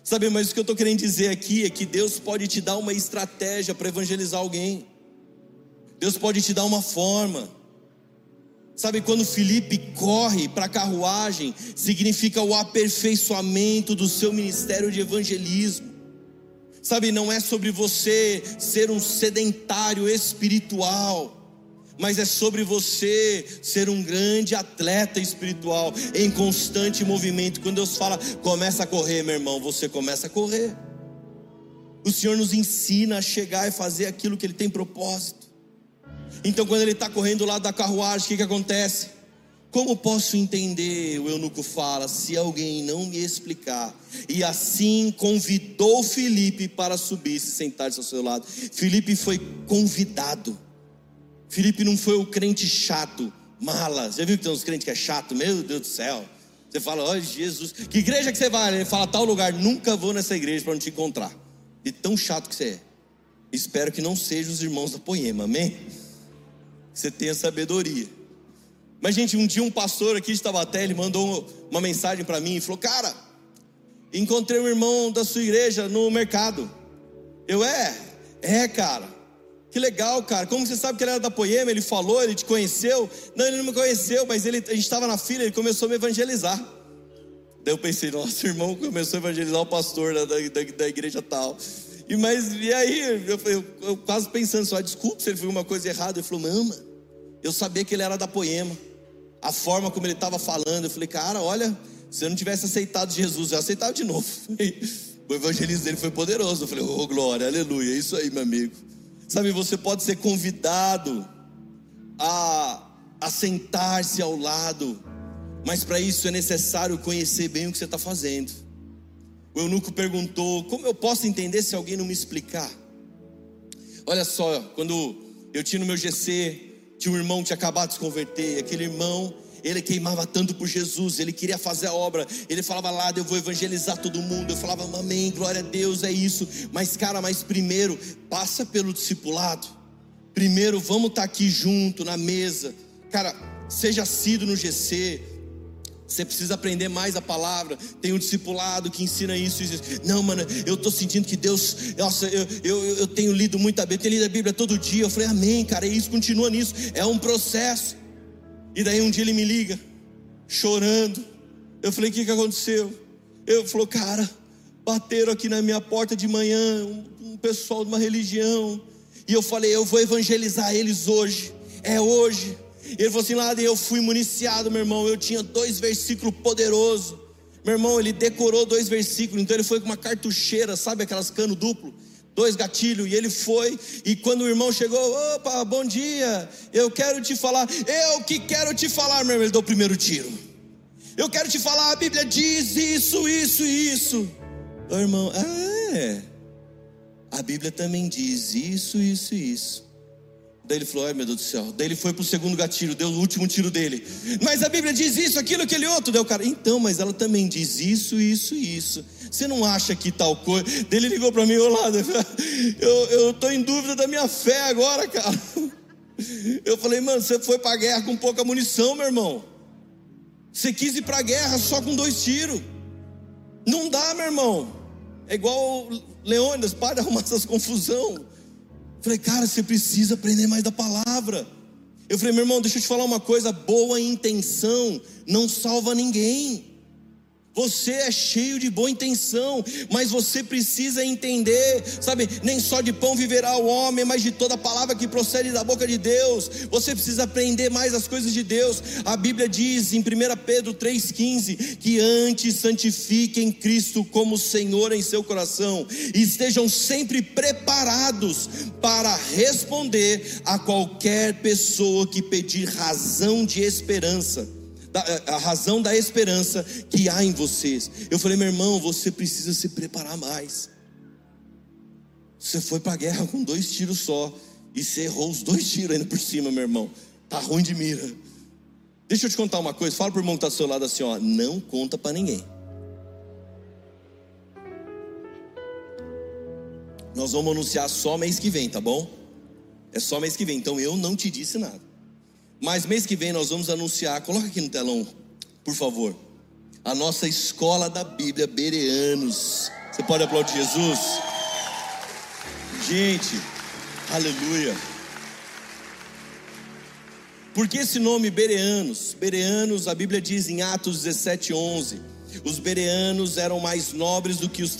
Speaker 2: Sabe, mas o que eu estou querendo dizer aqui é que Deus pode te dar uma estratégia para evangelizar alguém. Deus pode te dar uma forma. Sabe, quando Felipe corre para a carruagem, significa o aperfeiçoamento do seu ministério de evangelismo. Sabe, não é sobre você ser um sedentário espiritual, mas é sobre você ser um grande atleta espiritual, em constante movimento. Quando Deus fala, começa a correr, meu irmão, você começa a correr. O Senhor nos ensina a chegar e fazer aquilo que Ele tem propósito. Então, quando ele está correndo lá da carruagem, o que, que acontece? Como posso entender? O eunuco fala: se alguém não me explicar. E assim convidou Felipe para subir e se sentar-se ao seu lado. Felipe foi convidado. Felipe não foi o crente chato, mala. Já viu que tem uns crentes que é chato? Meu Deus do céu. Você fala, ó oh, Jesus, que igreja que você vai? Ele fala, tal lugar, nunca vou nessa igreja para não te encontrar. De tão chato que você é. Espero que não sejam os irmãos da Poema, amém? você tenha sabedoria. Mas, gente, um dia um pastor aqui de Taubaté, ele mandou uma mensagem para mim e falou: Cara, encontrei um irmão da sua igreja no mercado. Eu, é, é, cara. Que legal, cara. Como você sabe que ele era da Poema? Ele falou, ele te conheceu? Não, ele não me conheceu, mas ele, a gente estava na fila, ele começou a me evangelizar. Daí eu pensei, nosso irmão começou a evangelizar o pastor da, da, da igreja tal. E, mas, e aí, eu, eu, eu quase pensando só, desculpa se ele fez uma coisa errada. Ele falou, não, eu sabia que ele era da Poema. A forma como ele estava falando, eu falei, cara, olha, se eu não tivesse aceitado Jesus, eu aceitava de novo. O evangelismo dele foi poderoso. Eu falei, oh glória, aleluia, é isso aí, meu amigo. Sabe, você pode ser convidado a, a sentar-se ao lado, mas para isso é necessário conhecer bem o que você está fazendo. O eunuco perguntou: Como eu posso entender se alguém não me explicar? Olha só, quando eu tinha no meu GC, tinha um irmão que tinha acabado de se converter, aquele irmão ele queimava tanto por Jesus, ele queria fazer a obra, ele falava lá, eu vou evangelizar todo mundo, eu falava, amém, glória a Deus, é isso, mas cara, mas primeiro, passa pelo discipulado, primeiro vamos estar tá aqui junto na mesa, cara, seja sido no GC, você precisa aprender mais a palavra. Tem um discipulado que ensina isso diz: Não, mano, eu estou sentindo que Deus. Nossa, eu, eu, eu tenho lido muito a Bíblia, eu tenho lido a Bíblia todo dia. Eu falei, Amém, cara, e isso continua nisso. É um processo. E daí um dia ele me liga, chorando. Eu falei: O que, que aconteceu? Eu falou, cara, bateram aqui na minha porta de manhã, um, um pessoal de uma religião. E eu falei: Eu vou evangelizar eles hoje. É hoje. Ele falou assim: lá eu fui municiado, meu irmão. Eu tinha dois versículos poderosos. Meu irmão, ele decorou dois versículos, então ele foi com uma cartucheira, sabe aquelas cano duplo? Dois gatilhos, e ele foi, e quando o irmão chegou, opa, bom dia, eu quero te falar, eu que quero te falar, meu irmão, ele deu o primeiro tiro. Eu quero te falar, a Bíblia diz isso, isso e isso. O irmão, é, a Bíblia também diz isso, isso e isso. Daí ele falou: Ai meu Deus do céu. Daí ele foi para o segundo gatilho, deu o último tiro dele. Mas a Bíblia diz isso, aquilo, aquele outro. Daí o cara, então, mas ela também diz isso, isso e isso. Você não acha que tal coisa? Daí ele ligou para mim: Olá, eu estou em dúvida da minha fé agora, cara. Eu falei: Mano, você foi para a guerra com pouca munição, meu irmão. Você quis ir para a guerra só com dois tiros. Não dá, meu irmão. É igual Leônidas, para de arrumar essas confusão. Falei, cara, você precisa aprender mais da palavra. Eu falei, meu irmão, deixa eu te falar uma coisa: boa intenção não salva ninguém. Você é cheio de boa intenção, mas você precisa entender, sabe? Nem só de pão viverá o homem, mas de toda palavra que procede da boca de Deus. Você precisa aprender mais as coisas de Deus. A Bíblia diz em 1 Pedro 3,15 que antes santifiquem Cristo como Senhor em seu coração e estejam sempre preparados para responder a qualquer pessoa que pedir razão de esperança a razão da esperança que há em vocês. Eu falei, meu irmão, você precisa se preparar mais. Você foi para a guerra com dois tiros só e você errou os dois tiros ainda por cima, meu irmão. Tá ruim de mira. Deixa eu te contar uma coisa. Fala pro irmão que está do seu lado assim, ó, não conta para ninguém. Nós vamos anunciar só mês que vem, tá bom? É só mês que vem. Então eu não te disse nada. Mas mês que vem nós vamos anunciar, coloca aqui no telão, por favor, a nossa escola da Bíblia Bereanos. Você pode aplaudir Jesus? Gente, aleluia. Por que esse nome Bereanos? Bereanos, a Bíblia diz em Atos 17, 11 os bereanos eram mais nobres do que os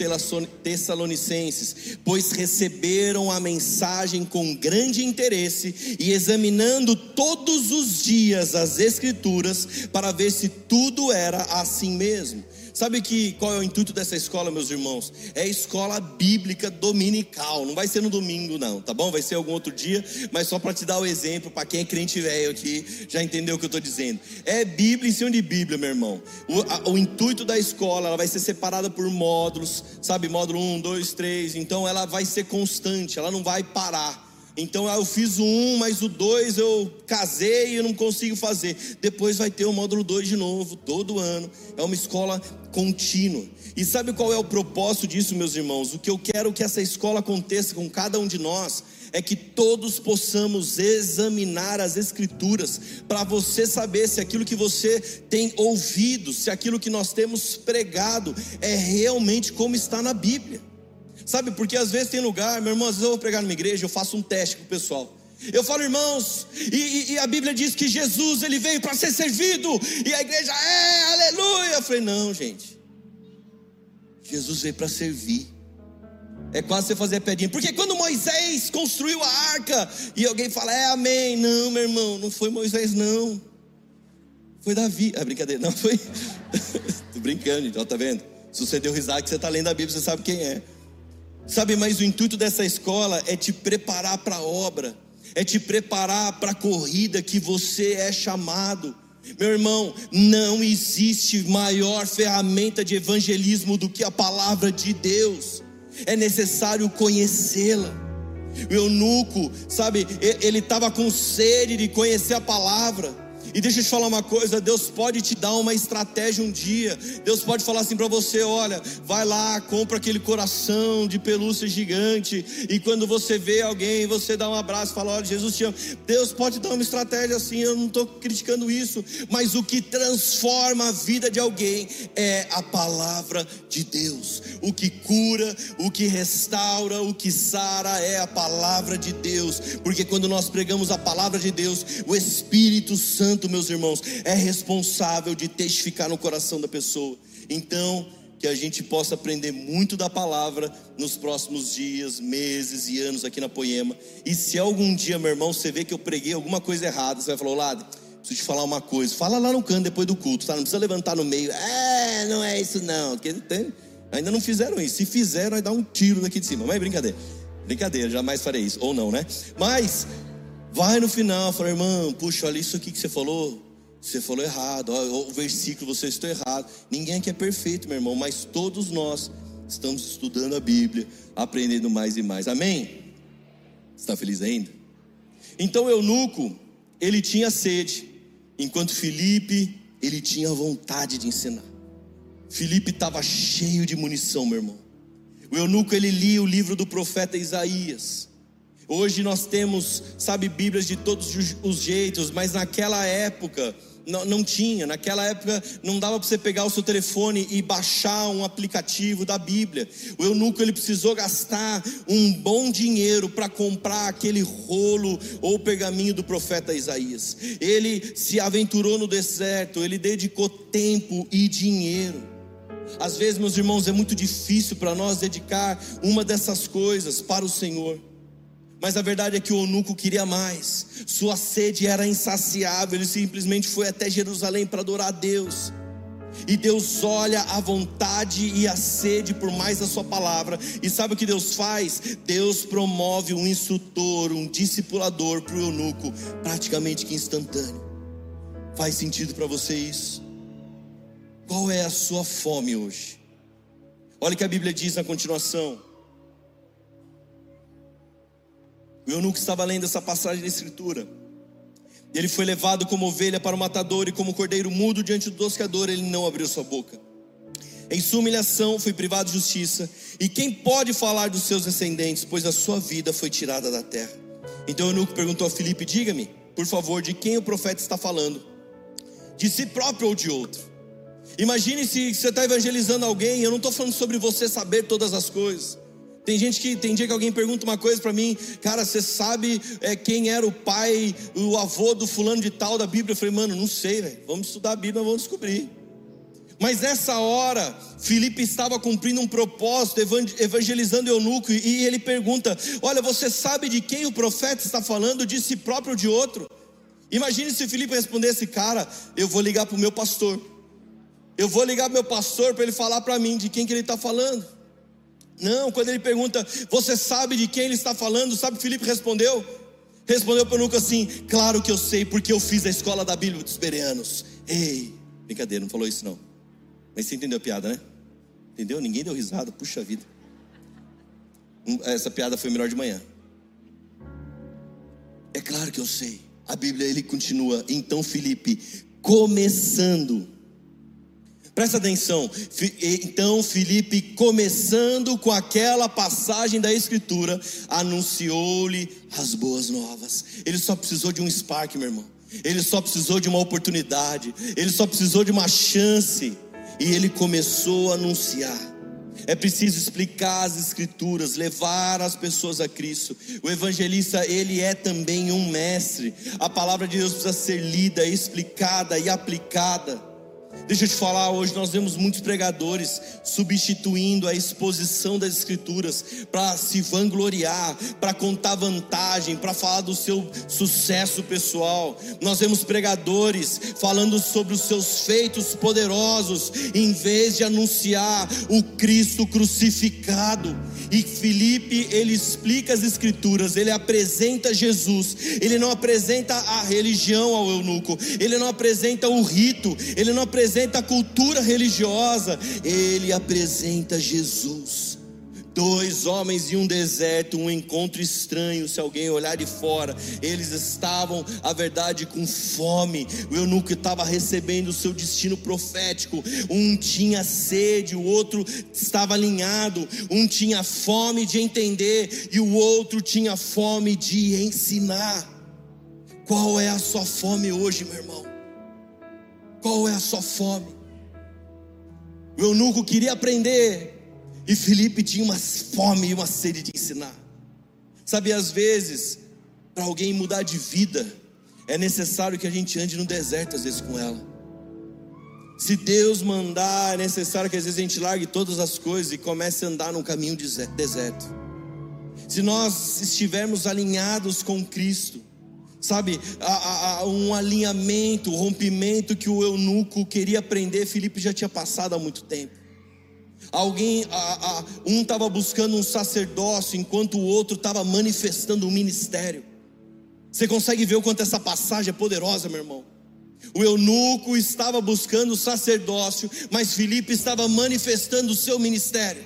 Speaker 2: tessalonicenses, pois receberam a mensagem com grande interesse e examinando todos os dias as escrituras para ver se tudo era assim mesmo. Sabe que qual é o intuito dessa escola, meus irmãos? É a escola bíblica dominical. Não vai ser no domingo, não, tá bom? Vai ser algum outro dia, mas só para te dar o exemplo, para quem é crente velho aqui, já entendeu o que eu estou dizendo. É Bíblia em cima de Bíblia, meu irmão. O, a, o intuito da escola, ela vai ser separada por módulos, sabe? Módulo 1, 2, 3. Então ela vai ser constante, ela não vai parar. Então eu fiz o um, mas o dois eu casei e não consigo fazer. Depois vai ter o módulo 2 de novo, todo ano. É uma escola contínua. E sabe qual é o propósito disso, meus irmãos? O que eu quero que essa escola aconteça com cada um de nós é que todos possamos examinar as Escrituras, para você saber se aquilo que você tem ouvido, se aquilo que nós temos pregado é realmente como está na Bíblia. Sabe, porque às vezes tem lugar, meu irmão, às vezes eu vou pregar numa igreja, eu faço um teste com o pessoal. Eu falo, irmãos, e, e a Bíblia diz que Jesus ele veio para ser servido, e a igreja é, aleluia. Eu falei, não, gente, Jesus veio para servir. É quase você fazer a pedinha. Porque quando Moisés construiu a arca e alguém fala, é amém. Não, meu irmão, não foi Moisés, não. Foi Davi. Ah, brincadeira, não foi. Tô brincando, gente, ó, tá vendo? Se você deu risada que você está lendo a Bíblia, você sabe quem é. Sabe, mas o intuito dessa escola é te preparar para a obra, é te preparar para a corrida que você é chamado. Meu irmão, não existe maior ferramenta de evangelismo do que a palavra de Deus é necessário conhecê-la. O eunuco, sabe, ele estava com sede de conhecer a palavra. E deixa eu te falar uma coisa: Deus pode te dar uma estratégia um dia. Deus pode falar assim para você: olha, vai lá, compra aquele coração de pelúcia gigante. E quando você vê alguém, você dá um abraço, fala: olha, Jesus te ama. Deus pode dar uma estratégia assim. Eu não estou criticando isso, mas o que transforma a vida de alguém é a palavra de Deus. O que cura, o que restaura, o que sara é a palavra de Deus. Porque quando nós pregamos a palavra de Deus, o Espírito Santo Santo, meus irmãos, é responsável de testificar no coração da pessoa. Então, que a gente possa aprender muito da palavra nos próximos dias, meses e anos aqui na Poema. E se algum dia, meu irmão, você vê que eu preguei alguma coisa errada, você vai falar, Lado, preciso te falar uma coisa. Fala lá no canto depois do culto, tá? Não precisa levantar no meio. É, não é isso não. Porque tem, ainda não fizeram isso. Se fizeram, vai dar um tiro daqui de cima. Mas é brincadeira. Brincadeira, jamais farei isso. Ou não, né? Mas Vai no final, fala, irmão, puxa, olha isso aqui que você falou. Você falou errado, o versículo você está errado. Ninguém aqui é perfeito, meu irmão, mas todos nós estamos estudando a Bíblia, aprendendo mais e mais. Amém? Está feliz ainda? Então eunuco, ele tinha sede, enquanto Felipe, ele tinha vontade de ensinar. Felipe estava cheio de munição, meu irmão. O eunuco ele lia o livro do profeta Isaías. Hoje nós temos, sabe, Bíblias de todos os jeitos, mas naquela época não, não tinha. Naquela época não dava para você pegar o seu telefone e baixar um aplicativo da Bíblia. O eunuco ele precisou gastar um bom dinheiro para comprar aquele rolo ou pergaminho do profeta Isaías. Ele se aventurou no deserto, ele dedicou tempo e dinheiro. Às vezes, meus irmãos, é muito difícil para nós dedicar uma dessas coisas para o Senhor. Mas a verdade é que o eunuco queria mais, sua sede era insaciável, ele simplesmente foi até Jerusalém para adorar a Deus. E Deus olha a vontade e a sede por mais da sua palavra. E sabe o que Deus faz? Deus promove um instrutor, um discipulador para o eunuco, praticamente que instantâneo. Faz sentido para você isso? Qual é a sua fome hoje? Olha o que a Bíblia diz na continuação. O eunuco estava lendo essa passagem da Escritura. Ele foi levado como ovelha para o matador e como cordeiro mudo diante do toscador, ele não abriu sua boca. Em sua humilhação foi privado de justiça. E quem pode falar dos seus descendentes, pois a sua vida foi tirada da terra? Então o eunuco perguntou a Filipe: Diga-me, por favor, de quem o profeta está falando? De si próprio ou de outro? Imagine se você está evangelizando alguém, eu não estou falando sobre você saber todas as coisas. Tem gente que tem dia que alguém pergunta uma coisa para mim, cara, você sabe é, quem era o pai, o avô do fulano de tal da Bíblia? Eu falei, mano, não sei. Vamos estudar a Bíblia, vamos descobrir. Mas nessa hora, Felipe estava cumprindo um propósito, evangelizando eunuco, e ele pergunta: Olha, você sabe de quem o profeta está falando, de si próprio ou de outro? Imagine se Felipe respondesse: Cara, eu vou ligar para o meu pastor. Eu vou ligar para o meu pastor para ele falar para mim de quem que ele está falando. Não, quando ele pergunta, você sabe de quem ele está falando? Sabe Filipe respondeu? Respondeu para Lucas assim: Claro que eu sei, porque eu fiz a escola da Bíblia dos Bereanos. Ei, brincadeira, não falou isso não. Mas você entendeu a piada, né? Entendeu? Ninguém deu risada, puxa vida. Essa piada foi melhor de manhã. É claro que eu sei. A Bíblia ele continua. Então Felipe, começando Presta atenção. Então Filipe, começando com aquela passagem da Escritura, anunciou-lhe as boas novas. Ele só precisou de um spark, meu irmão. Ele só precisou de uma oportunidade. Ele só precisou de uma chance. E ele começou a anunciar. É preciso explicar as escrituras, levar as pessoas a Cristo. O evangelista, ele é também um mestre. A palavra de Deus precisa ser lida, explicada e aplicada. Deixa eu te falar, hoje nós vemos muitos pregadores substituindo a exposição das Escrituras para se vangloriar, para contar vantagem, para falar do seu sucesso pessoal. Nós vemos pregadores falando sobre os seus feitos poderosos, em vez de anunciar o Cristo crucificado. E Felipe, ele explica as Escrituras, ele apresenta Jesus, ele não apresenta a religião ao eunuco, ele não apresenta o rito, ele não apresenta apresenta a cultura religiosa, ele apresenta Jesus. Dois homens em um deserto, um encontro estranho. Se alguém olhar de fora, eles estavam, a verdade, com fome. O eunuco estava recebendo o seu destino profético. Um tinha sede, o outro estava alinhado. Um tinha fome de entender e o outro tinha fome de ensinar. Qual é a sua fome hoje, meu irmão? Qual é a sua fome? O eunuco queria aprender e Felipe tinha uma fome e uma sede de ensinar. Sabe, às vezes, para alguém mudar de vida, é necessário que a gente ande no deserto, às vezes, com ela. Se Deus mandar, é necessário que às vezes a gente largue todas as coisas e comece a andar num caminho deserto. Se nós estivermos alinhados com Cristo, sabe, a, a, um alinhamento, um rompimento que o eunuco queria aprender, Felipe já tinha passado há muito tempo. Alguém, a, um estava buscando um sacerdócio, enquanto o outro estava manifestando um ministério. Você consegue ver o quanto essa passagem é poderosa, meu irmão? O eunuco estava buscando o sacerdócio, mas Felipe estava manifestando o seu ministério.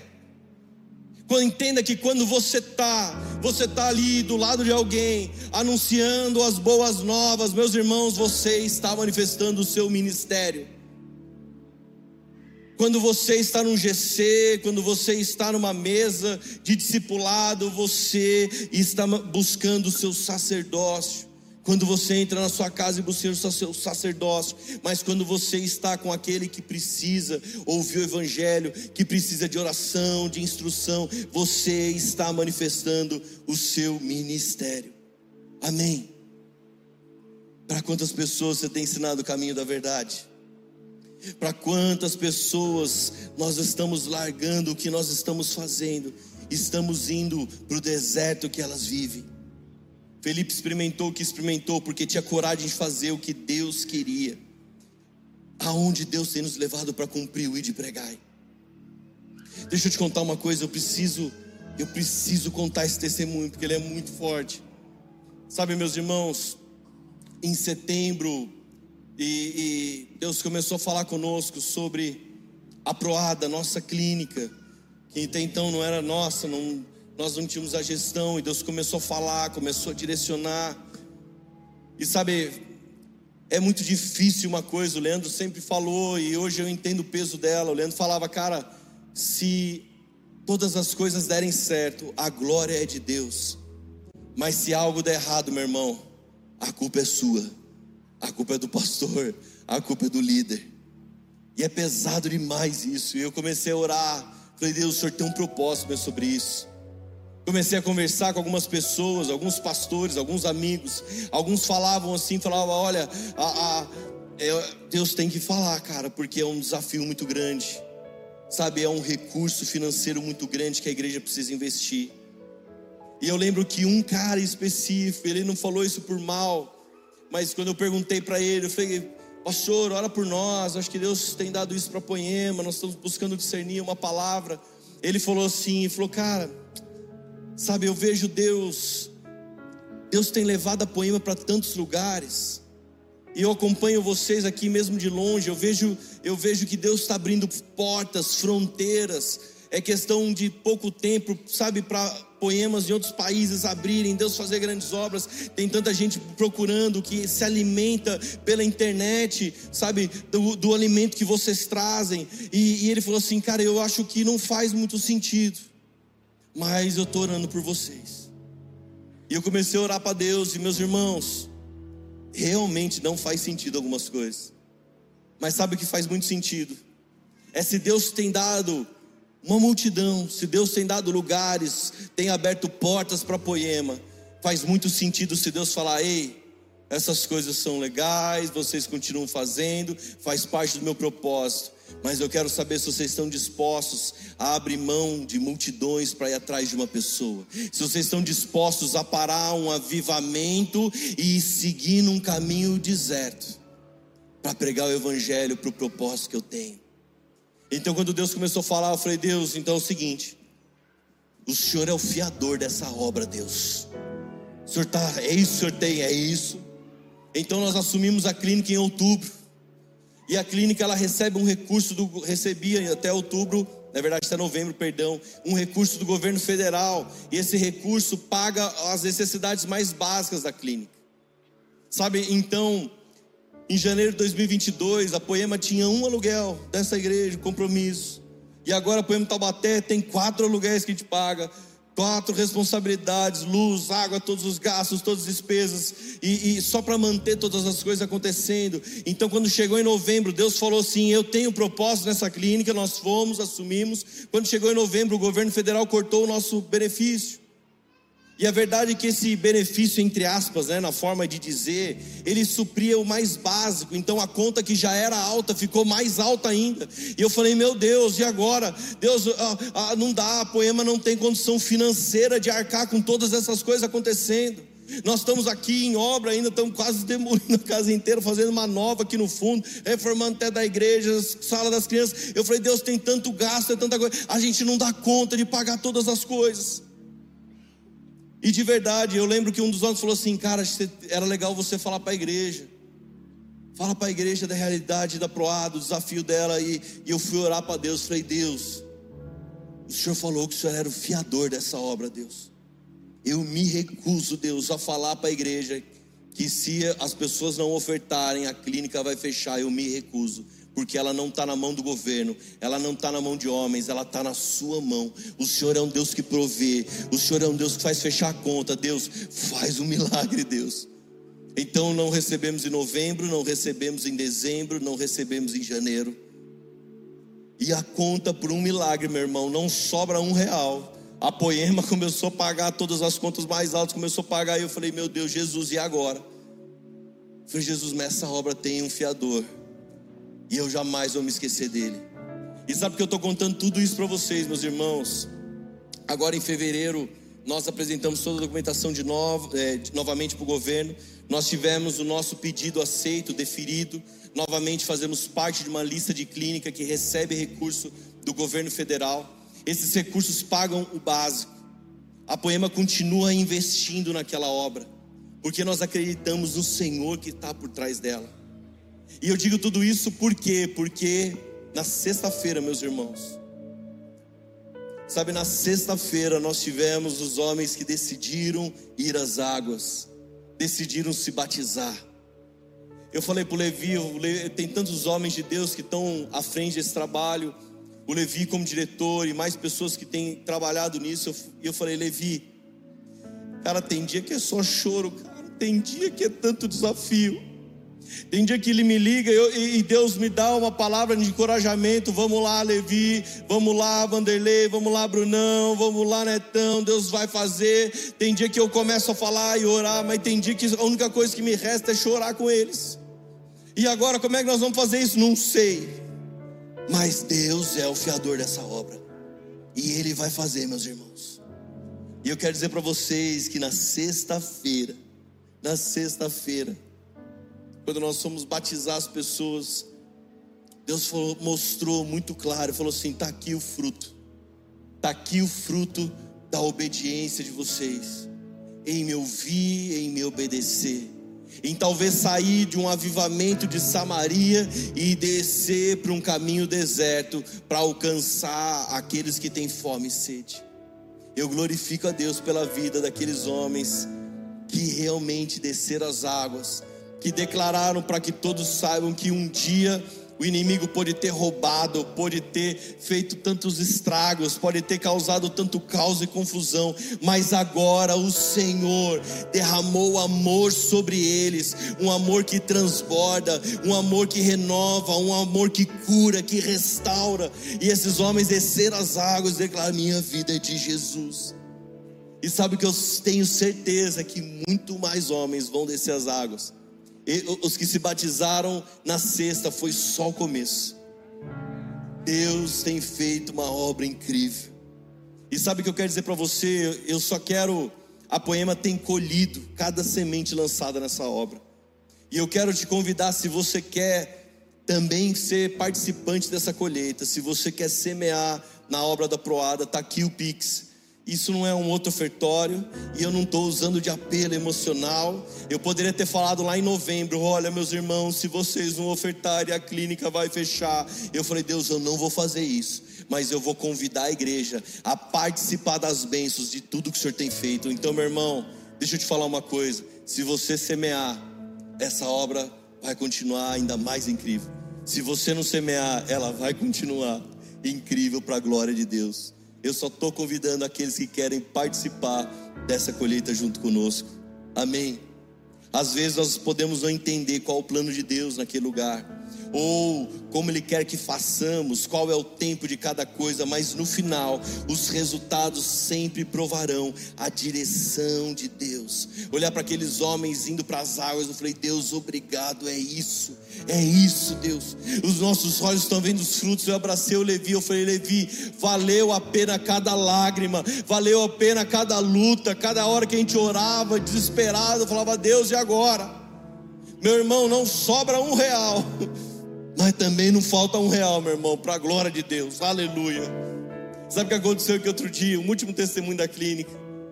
Speaker 2: Entenda que quando você está, você está ali do lado de alguém, anunciando as boas novas, meus irmãos, você está manifestando o seu ministério. Quando você está num GC, quando você está numa mesa de discipulado, você está buscando o seu sacerdócio. Quando você entra na sua casa e busca o seu sacerdócio, mas quando você está com aquele que precisa ouvir o Evangelho, que precisa de oração, de instrução, você está manifestando o seu ministério. Amém. Para quantas pessoas você tem ensinado o caminho da verdade? Para quantas pessoas nós estamos largando o que nós estamos fazendo, estamos indo para o deserto que elas vivem? Felipe experimentou o que experimentou porque tinha coragem de fazer o que Deus queria. Aonde Deus tem nos levado para cumprir o ir de pregar. Deixa eu te contar uma coisa, eu preciso, eu preciso contar esse testemunho porque ele é muito forte. Sabe, meus irmãos, em setembro, e, e Deus começou a falar conosco sobre a Proada, nossa clínica, que até então não era nossa, não, nós não tínhamos a gestão e Deus começou a falar, começou a direcionar. E sabe, é muito difícil uma coisa, o Leandro sempre falou e hoje eu entendo o peso dela. O Leandro falava, cara, se todas as coisas derem certo, a glória é de Deus. Mas se algo der errado, meu irmão, a culpa é sua. A culpa é do pastor, a culpa é do líder. E é pesado demais isso. E eu comecei a orar. Falei, Deus, o Senhor tem um propósito sobre isso. Comecei a conversar com algumas pessoas, alguns pastores, alguns amigos. Alguns falavam assim, falavam: olha, a, a, é, Deus tem que falar, cara, porque é um desafio muito grande. Sabe, é um recurso financeiro muito grande que a igreja precisa investir. E eu lembro que um cara específico, ele não falou isso por mal, mas quando eu perguntei para ele, eu falei: Pastor, ora por nós, acho que Deus tem dado isso para Poema, nós estamos buscando discernir uma palavra. Ele falou assim: falou, cara Sabe, eu vejo Deus, Deus tem levado a poema para tantos lugares. E eu acompanho vocês aqui mesmo de longe. Eu vejo, eu vejo que Deus está abrindo portas, fronteiras, é questão de pouco tempo, sabe, para poemas de outros países abrirem, Deus fazer grandes obras. Tem tanta gente procurando que se alimenta pela internet, sabe, do, do alimento que vocês trazem. E, e ele falou assim, cara, eu acho que não faz muito sentido, mas eu estou orando por vocês. E eu comecei a orar para Deus e meus irmãos, realmente não faz sentido algumas coisas. Mas sabe o que faz muito sentido? É se Deus tem dado uma multidão, se Deus tem dado lugares, tem aberto portas para poema, faz muito sentido se Deus falar: ei, essas coisas são legais, vocês continuam fazendo, faz parte do meu propósito, mas eu quero saber se vocês estão dispostos a abrir mão de multidões para ir atrás de uma pessoa, se vocês estão dispostos a parar um avivamento e seguir num caminho deserto para pregar o evangelho para o propósito que eu tenho. Então, quando Deus começou a falar, eu falei: Deus, então é o seguinte, o Senhor é o fiador dessa obra, Deus. O Senhor tá, é isso que o Senhor tem, é isso. Então nós assumimos a clínica em outubro. E a clínica ela recebe um recurso do recebia até outubro, na verdade até novembro, perdão, um recurso do governo federal, e esse recurso paga as necessidades mais básicas da clínica. Sabe? Então, em janeiro de 2022, a Poema tinha um aluguel dessa igreja, compromisso. E agora a Poema Taubaté tem quatro aluguéis que a gente paga, quatro responsabilidades, luz, água, todos os gastos, todas as despesas, e, e só para manter todas as coisas acontecendo. Então, quando chegou em novembro, Deus falou assim: Eu tenho propósito nessa clínica, nós fomos, assumimos. Quando chegou em novembro, o governo federal cortou o nosso benefício. E a verdade é que esse benefício, entre aspas, né, na forma de dizer, ele supria o mais básico. Então a conta que já era alta ficou mais alta ainda. E eu falei, meu Deus, e agora? Deus, ah, ah, não dá, a poema não tem condição financeira de arcar com todas essas coisas acontecendo. Nós estamos aqui em obra ainda, estamos quase demolindo a casa inteira, fazendo uma nova aqui no fundo, reformando até da igreja, sala das crianças. Eu falei, Deus tem tanto gasto, é tanta coisa, a gente não dá conta de pagar todas as coisas. E de verdade, eu lembro que um dos anos falou assim: Cara, era legal você falar para a igreja. Fala para a igreja da realidade da Proa, do desafio dela. E, e eu fui orar para Deus. Falei: Deus, o Senhor falou que o Senhor era o fiador dessa obra, Deus. Eu me recuso, Deus, a falar para a igreja que se as pessoas não ofertarem, a clínica vai fechar. Eu me recuso porque ela não está na mão do governo, ela não está na mão de homens, ela está na sua mão. O Senhor é um Deus que provê, o Senhor é um Deus que faz fechar a conta. Deus, faz um milagre, Deus. Então não recebemos em novembro, não recebemos em dezembro, não recebemos em janeiro. E a conta por um milagre, meu irmão, não sobra um real. A Poema começou a pagar todas as contas mais altas, começou a pagar, e eu falei, meu Deus, Jesus, e agora? Eu falei, Jesus, mas essa obra tem um fiador. E eu jamais vou me esquecer dele. E sabe que eu estou contando tudo isso para vocês, meus irmãos? Agora em fevereiro, nós apresentamos toda a documentação de, novo, é, de novamente para o governo. Nós tivemos o nosso pedido aceito, deferido. Novamente fazemos parte de uma lista de clínica que recebe recurso do governo federal. Esses recursos pagam o básico. A Poema continua investindo naquela obra, porque nós acreditamos no Senhor que está por trás dela. E eu digo tudo isso por quê? Porque na sexta-feira, meus irmãos, sabe, na sexta-feira nós tivemos os homens que decidiram ir às águas, decidiram se batizar. Eu falei para o Levi, tem tantos homens de Deus que estão à frente desse trabalho, o Levi como diretor e mais pessoas que têm trabalhado nisso. E eu falei, Levi, cara, tem dia que é só choro, cara, tem dia que é tanto desafio. Tem dia que ele me liga eu, e Deus me dá uma palavra de encorajamento. Vamos lá, Levi. Vamos lá, Vanderlei. Vamos lá, Brunão. Vamos lá, Netão. Deus vai fazer. Tem dia que eu começo a falar e orar, mas tem dia que a única coisa que me resta é chorar com eles. E agora, como é que nós vamos fazer isso? Não sei. Mas Deus é o fiador dessa obra. E Ele vai fazer, meus irmãos. E eu quero dizer para vocês que na sexta-feira, na sexta-feira, quando nós fomos batizar as pessoas, Deus falou, mostrou muito claro, falou assim: está aqui o fruto, está aqui o fruto da obediência de vocês, em me ouvir, em me obedecer. em talvez sair de um avivamento de Samaria e descer para um caminho deserto para alcançar aqueles que têm fome e sede. Eu glorifico a Deus pela vida daqueles homens que realmente desceram as águas, que declararam para que todos saibam que um dia o inimigo pode ter roubado, pode ter feito tantos estragos, pode ter causado tanto caos e confusão, mas agora o Senhor derramou amor sobre eles, um amor que transborda, um amor que renova, um amor que cura, que restaura. E esses homens desceram as águas e declararam: Minha vida é de Jesus. E sabe que eu tenho certeza que muito mais homens vão descer as águas os que se batizaram na sexta foi só o começo. Deus tem feito uma obra incrível. E sabe o que eu quero dizer para você? Eu só quero, a Poema tem colhido cada semente lançada nessa obra. E eu quero te convidar, se você quer também ser participante dessa colheita, se você quer semear na obra da Proada, está aqui o Pix. Isso não é um outro ofertório e eu não estou usando de apelo emocional. Eu poderia ter falado lá em novembro: olha, meus irmãos, se vocês não ofertarem, a clínica vai fechar. Eu falei: Deus, eu não vou fazer isso, mas eu vou convidar a igreja a participar das bênçãos de tudo que o Senhor tem feito. Então, meu irmão, deixa eu te falar uma coisa: se você semear, essa obra vai continuar ainda mais incrível. Se você não semear, ela vai continuar incrível para a glória de Deus. Eu só estou convidando aqueles que querem participar dessa colheita junto conosco. Amém. Às vezes nós podemos não entender qual é o plano de Deus naquele lugar ou como Ele quer que façamos, qual é o tempo de cada coisa, mas no final, os resultados sempre provarão a direção de Deus. Olhar para aqueles homens indo para as águas, eu falei, Deus, obrigado, é isso, é isso, Deus. Os nossos olhos estão vendo os frutos. Eu abracei o Levi, eu falei, Levi, valeu a pena cada lágrima, valeu a pena cada luta, cada hora que a gente orava, desesperado, eu falava, Deus, e agora? Meu irmão, não sobra um real. Mas também não falta um real, meu irmão, para a glória de Deus, aleluia. Sabe o que aconteceu aqui outro dia? Um último testemunho da clínica.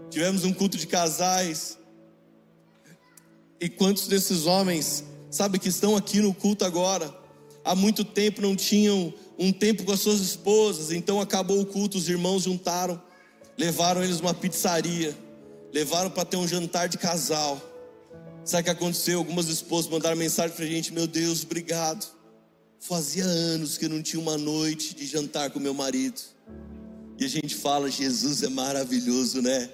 Speaker 2: Tivemos um culto de casais. E quantos desses homens, sabe, que estão aqui no culto agora, há muito tempo não tinham um tempo com as suas esposas, então acabou o culto, os irmãos juntaram, levaram eles uma pizzaria, levaram para ter um jantar de casal. Sabe o que aconteceu? Algumas esposas mandaram mensagem para a gente: Meu Deus, obrigado Fazia anos que eu não tinha uma noite de jantar com meu marido. E a gente fala, Jesus é maravilhoso, né?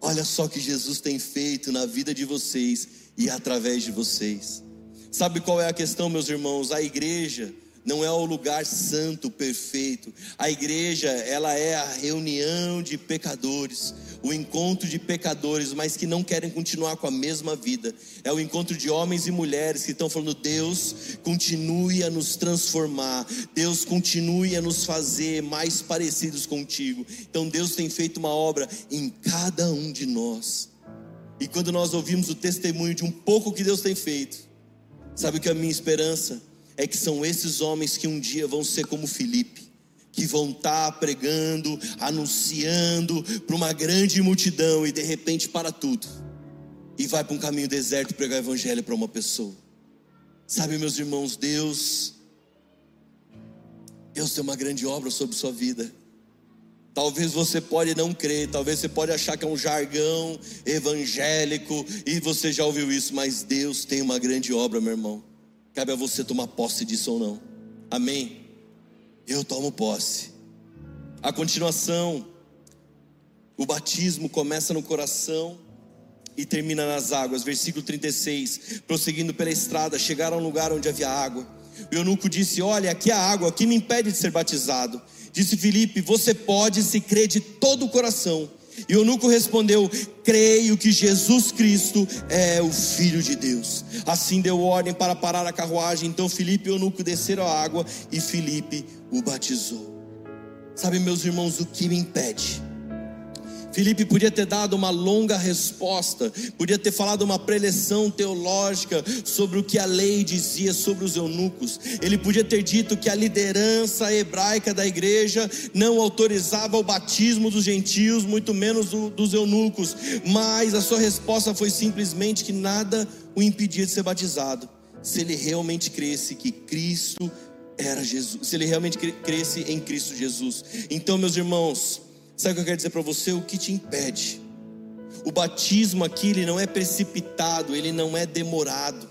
Speaker 2: Olha só o que Jesus tem feito na vida de vocês e através de vocês. Sabe qual é a questão, meus irmãos? A igreja não é o lugar santo, perfeito. A igreja, ela é a reunião de pecadores, o encontro de pecadores, mas que não querem continuar com a mesma vida. É o encontro de homens e mulheres que estão falando: Deus, continue a nos transformar, Deus, continue a nos fazer mais parecidos contigo. Então, Deus tem feito uma obra em cada um de nós. E quando nós ouvimos o testemunho de um pouco que Deus tem feito, sabe o que é a minha esperança? É que são esses homens que um dia vão ser como Filipe, que vão estar tá pregando, anunciando para uma grande multidão e de repente para tudo e vai para um caminho deserto pregar o evangelho para uma pessoa. Sabe, meus irmãos, Deus Deus tem uma grande obra sobre sua vida. Talvez você pode não crer, talvez você pode achar que é um jargão evangélico e você já ouviu isso, mas Deus tem uma grande obra, meu irmão. Cabe a você tomar posse disso ou não. Amém? Eu tomo posse. A continuação, o batismo começa no coração e termina nas águas. Versículo 36. Prosseguindo pela estrada, chegaram a um lugar onde havia água. O eunuco disse: Olha, aqui há água, o que me impede de ser batizado? Disse Filipe: Você pode se crer de todo o coração. E o eunuco respondeu: Creio que Jesus Cristo é o Filho de Deus. Assim deu ordem para parar a carruagem. Então Filipe e o eunuco desceram a água e Filipe o batizou. Sabe, meus irmãos, o que me impede? Filipe podia ter dado uma longa resposta, podia ter falado uma preleção teológica sobre o que a lei dizia sobre os eunucos. Ele podia ter dito que a liderança hebraica da igreja não autorizava o batismo dos gentios, muito menos do, dos eunucos. Mas a sua resposta foi simplesmente que nada o impedia de ser batizado, se ele realmente cresce que Cristo era Jesus, se ele realmente cresce em Cristo Jesus. Então, meus irmãos, Sabe o que eu quero dizer para você? O que te impede? O batismo aqui ele não é precipitado, ele não é demorado.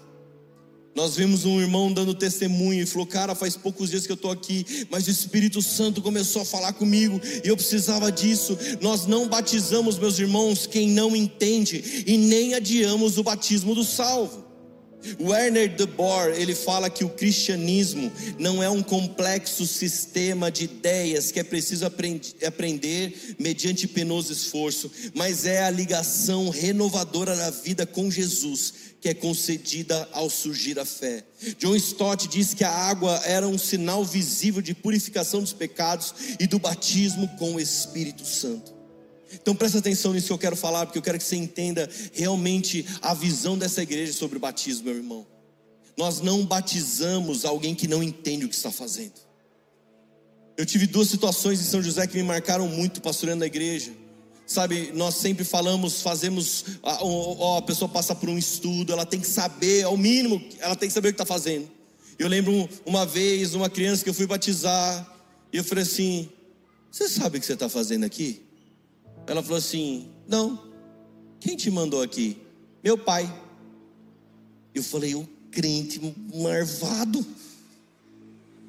Speaker 2: Nós vimos um irmão dando testemunho e falou: Cara, faz poucos dias que eu estou aqui, mas o Espírito Santo começou a falar comigo e eu precisava disso. Nós não batizamos, meus irmãos, quem não entende e nem adiamos o batismo do salvo. Werner de Boer, ele fala que o cristianismo não é um complexo sistema de ideias que é preciso aprender mediante penoso esforço, mas é a ligação renovadora da vida com Jesus que é concedida ao surgir a fé. John Stott diz que a água era um sinal visível de purificação dos pecados e do batismo com o Espírito Santo. Então presta atenção nisso que eu quero falar, porque eu quero que você entenda realmente a visão dessa igreja sobre o batismo, meu irmão. Nós não batizamos alguém que não entende o que está fazendo. Eu tive duas situações em São José que me marcaram muito pastoreando a igreja. Sabe, nós sempre falamos, fazemos, ó, a pessoa passa por um estudo, ela tem que saber, ao mínimo, ela tem que saber o que está fazendo. Eu lembro uma vez, uma criança que eu fui batizar, e eu falei assim: Você sabe o que você está fazendo aqui? Ela falou assim: Não, quem te mandou aqui? Meu pai. Eu falei: O crente marvado.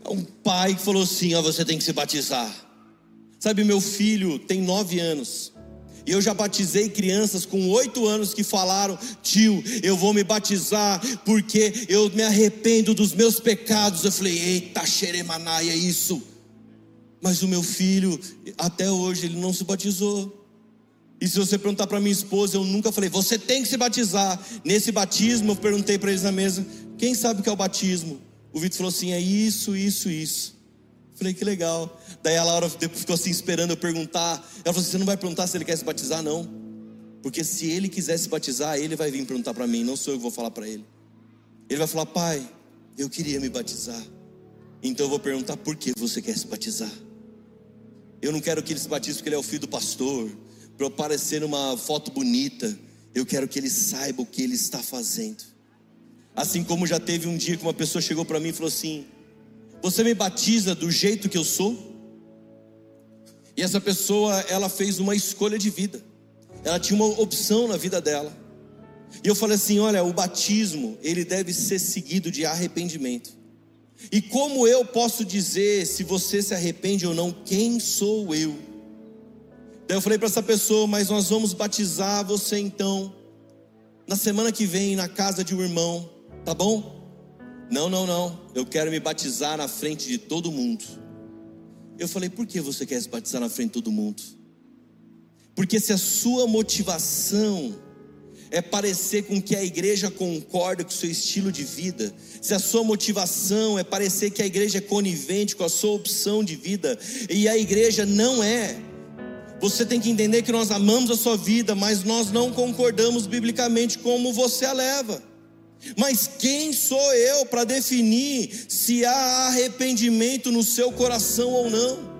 Speaker 2: Um pai que falou assim: Ó, você tem que se batizar. Sabe, meu filho tem nove anos. E eu já batizei crianças com oito anos que falaram: tio, eu vou me batizar porque eu me arrependo dos meus pecados. Eu falei: eita, xeremanaia, é isso. Mas o meu filho, até hoje, ele não se batizou. E se você perguntar para minha esposa, eu nunca falei, você tem que se batizar. Nesse batismo, eu perguntei para eles na mesa, quem sabe o que é o batismo? O Vitor falou assim: é isso, isso, isso. Falei, que legal. Daí a Laura ficou assim esperando eu perguntar. Ela falou assim: você não vai perguntar se ele quer se batizar, não. Porque se ele quiser se batizar, ele vai vir perguntar para mim, não sou eu que vou falar para ele. Ele vai falar: pai, eu queria me batizar. Então eu vou perguntar: por que você quer se batizar? Eu não quero que ele se batize porque ele é o filho do pastor para aparecer numa foto bonita, eu quero que ele saiba o que ele está fazendo. Assim como já teve um dia que uma pessoa chegou para mim e falou assim: Você me batiza do jeito que eu sou? E essa pessoa, ela fez uma escolha de vida. Ela tinha uma opção na vida dela. E eu falei assim: olha, o batismo, ele deve ser seguido de arrependimento. E como eu posso dizer se você se arrepende ou não? Quem sou eu? Daí eu falei para essa pessoa, mas nós vamos batizar você então na semana que vem na casa de um irmão, tá bom? Não, não, não. Eu quero me batizar na frente de todo mundo. Eu falei, por que você quer se batizar na frente de todo mundo? Porque se a sua motivação é parecer com que a igreja concorda com o seu estilo de vida, se a sua motivação é parecer que a igreja é conivente com a sua opção de vida, e a igreja não é, você tem que entender que nós amamos a sua vida, mas nós não concordamos biblicamente como você a leva. Mas quem sou eu para definir se há arrependimento no seu coração ou não?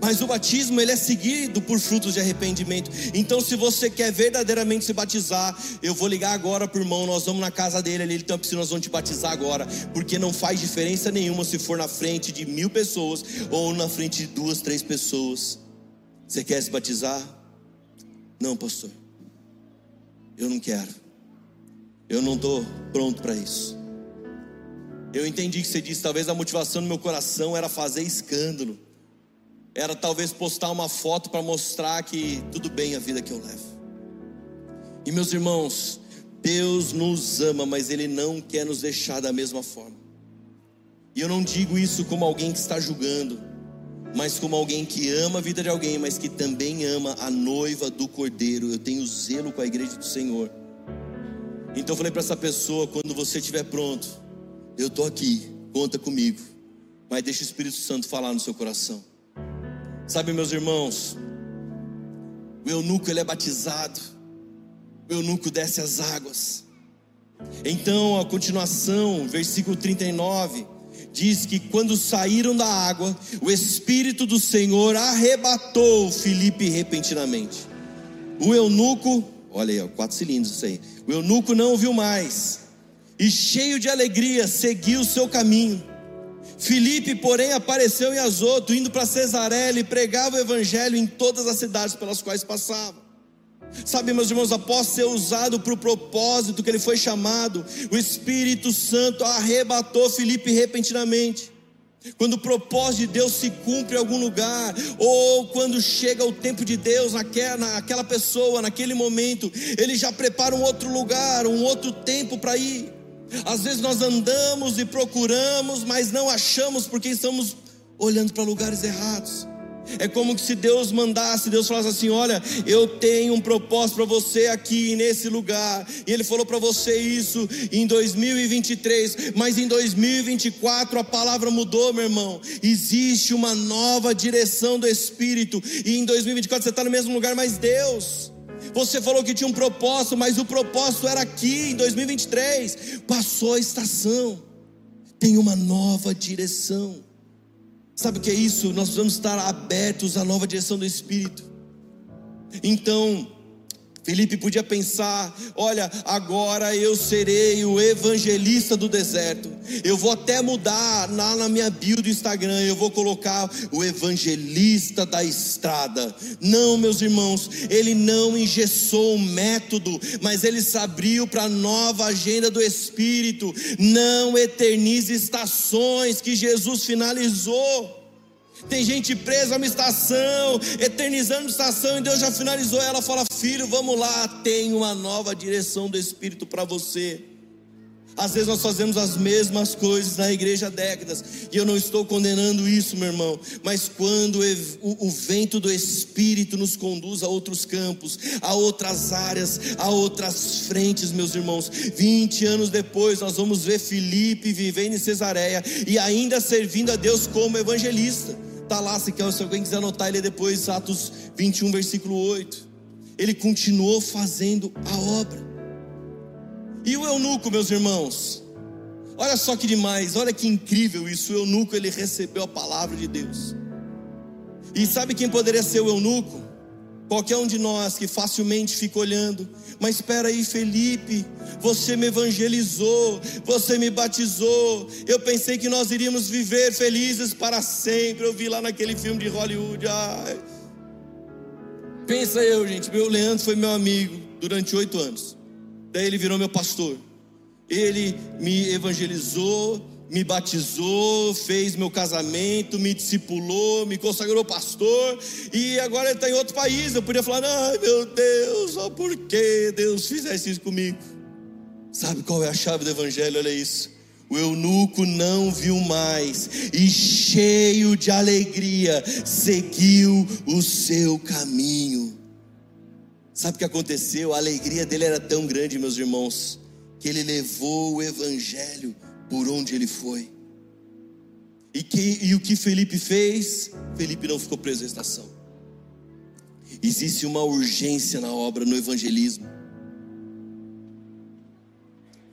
Speaker 2: Mas o batismo ele é seguido por frutos de arrependimento. Então, se você quer verdadeiramente se batizar, eu vou ligar agora para o irmão. Nós vamos na casa dele, ele tem uma piscina, nós vamos te batizar agora, porque não faz diferença nenhuma se for na frente de mil pessoas ou na frente de duas, três pessoas. Você quer se batizar? Não, pastor. Eu não quero. Eu não estou pronto para isso. Eu entendi que você disse, talvez a motivação do meu coração era fazer escândalo. Era talvez postar uma foto para mostrar que tudo bem a vida que eu levo. E meus irmãos, Deus nos ama, mas Ele não quer nos deixar da mesma forma. E eu não digo isso como alguém que está julgando mas como alguém que ama a vida de alguém, mas que também ama a noiva do Cordeiro. Eu tenho zelo com a igreja do Senhor. Então eu falei para essa pessoa: quando você estiver pronto, eu estou aqui, conta comigo. Mas deixa o Espírito Santo falar no seu coração. Sabe, meus irmãos, O eunuco ele é batizado. O eunuco desce as águas. Então, a continuação, versículo 39, diz que quando saíram da água, o Espírito do Senhor arrebatou Filipe repentinamente. O eunuco, olha aí, quatro cilindros isso aí. O eunuco não ouviu mais, e cheio de alegria, seguiu o seu caminho. Filipe, porém, apareceu em Azoto, indo para Cesarela e pregava o evangelho em todas as cidades pelas quais passava. Sabe, meus irmãos, após ser usado para o propósito que ele foi chamado, o Espírito Santo arrebatou Filipe repentinamente. Quando o propósito de Deus se cumpre em algum lugar, ou quando chega o tempo de Deus naquela, naquela pessoa, naquele momento, ele já prepara um outro lugar, um outro tempo para ir. Às vezes nós andamos e procuramos, mas não achamos porque estamos olhando para lugares errados. É como se Deus mandasse, Deus falasse assim: Olha, eu tenho um propósito para você aqui nesse lugar. E Ele falou para você isso em 2023, mas em 2024 a palavra mudou, meu irmão. Existe uma nova direção do Espírito. E em 2024 você está no mesmo lugar, mas Deus. Você falou que tinha um propósito, mas o propósito era aqui em 2023. Passou a estação, tem uma nova direção. Sabe o que é isso? Nós precisamos estar abertos à nova direção do Espírito. Então, Felipe podia pensar: olha, agora eu serei o evangelista do deserto. Eu vou até mudar lá na minha bio do Instagram, eu vou colocar o evangelista da estrada. Não, meus irmãos, ele não engessou o método, mas ele se abriu para a nova agenda do Espírito. Não eternize estações que Jesus finalizou. Tem gente presa a uma estação, eternizando a estação, e Deus já finalizou ela. Fala, filho, vamos lá, tem uma nova direção do Espírito para você. Às vezes nós fazemos as mesmas coisas na igreja há décadas, e eu não estou condenando isso, meu irmão, mas quando o, vento do Espírito nos conduz a outros campos, a outras áreas, a outras frentes, meus irmãos, 20 anos depois nós vamos ver Filipe vivendo em Cesareia e ainda servindo a Deus como evangelista. Está lá, se, alguém quiser anotar ele depois, Atos 21, versículo 8. Ele continuou fazendo a obra. E o eunuco, meus irmãos, olha só que demais, olha que incrível isso. O eunuco ele recebeu a palavra de Deus. E sabe quem poderia ser o eunuco? Qualquer um de nós que facilmente fica olhando, mas espera aí, Felipe, você me evangelizou, você me batizou. Eu pensei que nós iríamos viver felizes para sempre. Eu vi lá naquele filme de Hollywood. Ai. Pensa eu, gente, meu Leandro foi meu amigo durante oito anos. Daí ele virou meu pastor. Ele me evangelizou, me batizou, fez meu casamento, me discipulou, me consagrou pastor, e agora ele está em outro país. Eu podia falar: ai meu Deus, ó, por que Deus fizesse isso comigo? Sabe qual é a chave do Evangelho? Olha isso. O eunuco não viu mais e, cheio de alegria, seguiu o seu caminho. Sabe o que aconteceu? A alegria dele era tão grande, meus irmãos, que ele levou o Evangelho por onde ele foi. E, que, e o que Felipe fez? Felipe não ficou preso à estação. Existe uma urgência na obra, no evangelismo.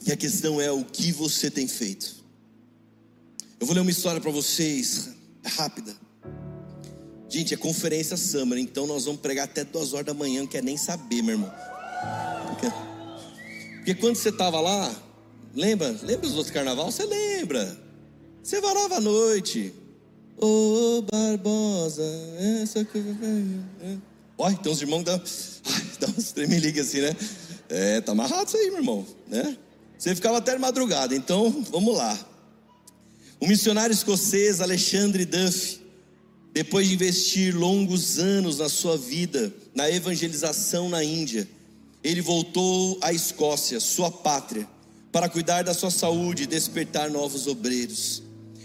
Speaker 2: E a questão é o que você tem feito. Eu vou ler uma história para vocês, rápida. Gente, é conferência Summer, então nós vamos pregar até duas horas da manhã, não quer nem saber, meu irmão. Porque, porque quando você estava lá, Lembra? Lembra os outros carnaval? Você lembra? Você varava à noite. Ô oh, Barbosa, essa que. Olha, tem uns irmãos que dão, dá uns tremeliques assim, né? É, tá amarrado isso aí, meu irmão, né? Você ficava até madrugada, então vamos lá. O missionário escocês Alexandre Duff, depois de investir longos anos na sua vida na evangelização na Índia, ele voltou à Escócia, sua pátria, para cuidar da sua saúde e despertar novos obreiros.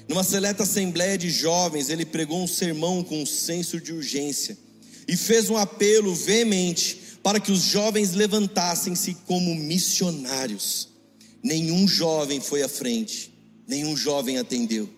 Speaker 2: Numa seleta assembleia de jovens, ele pregou um sermão com um senso de urgência e fez um apelo veemente para que os jovens levantassem-se como missionários. Nenhum jovem foi à frente, nenhum jovem atendeu.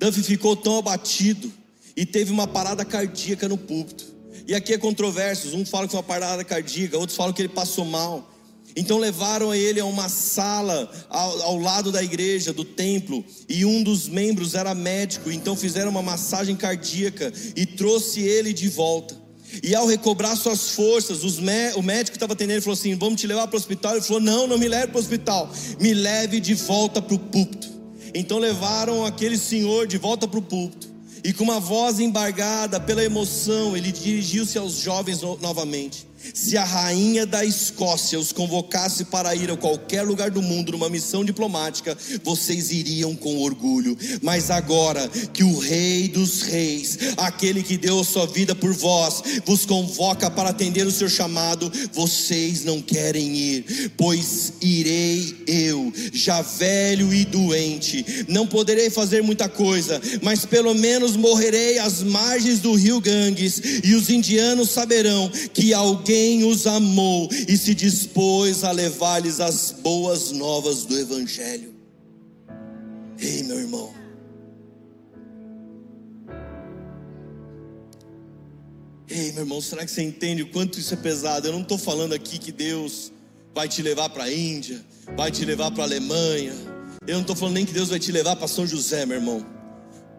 Speaker 2: Duff ficou tão abatido e teve uma parada cardíaca no púlpito. E aqui é controversos. Um fala que foi uma parada cardíaca, outros falam que ele passou mal. Então levaram ele a uma sala ao, ao, lado da igreja, do templo, e um dos membros era médico, então fizeram uma massagem cardíaca e trouxe ele de volta. E ao recobrar suas forças, o médico estava atendendo falou assim: Vamos te levar para o hospital? Ele falou: Não, não me leve para o hospital, me leve de volta para o púlpito. Então levaram aquele senhor de volta para o púlpito. E com uma voz embargada pela emoção, ele dirigiu-se aos jovens novamente. Se a rainha da Escócia os convocasse para ir a qualquer lugar do mundo numa missão diplomática, vocês iriam com orgulho. Mas agora que o Rei dos Reis, aquele que deu a sua vida por vós, vos convoca para atender o seu chamado, vocês não querem ir, pois irei eu, já velho e doente. Não poderei fazer muita coisa, mas pelo menos morrerei às margens do rio Ganges, e os indianos saberão que alguém quem os amou e se dispôs a levar-lhes as boas novas do Evangelho. Ei, meu irmão. Ei, meu irmão, será que você entende o quanto isso é pesado? Eu não estou falando aqui que Deus vai te levar para a Índia, vai te levar para a Alemanha. Eu não estou falando nem que Deus vai te levar para São José, meu irmão.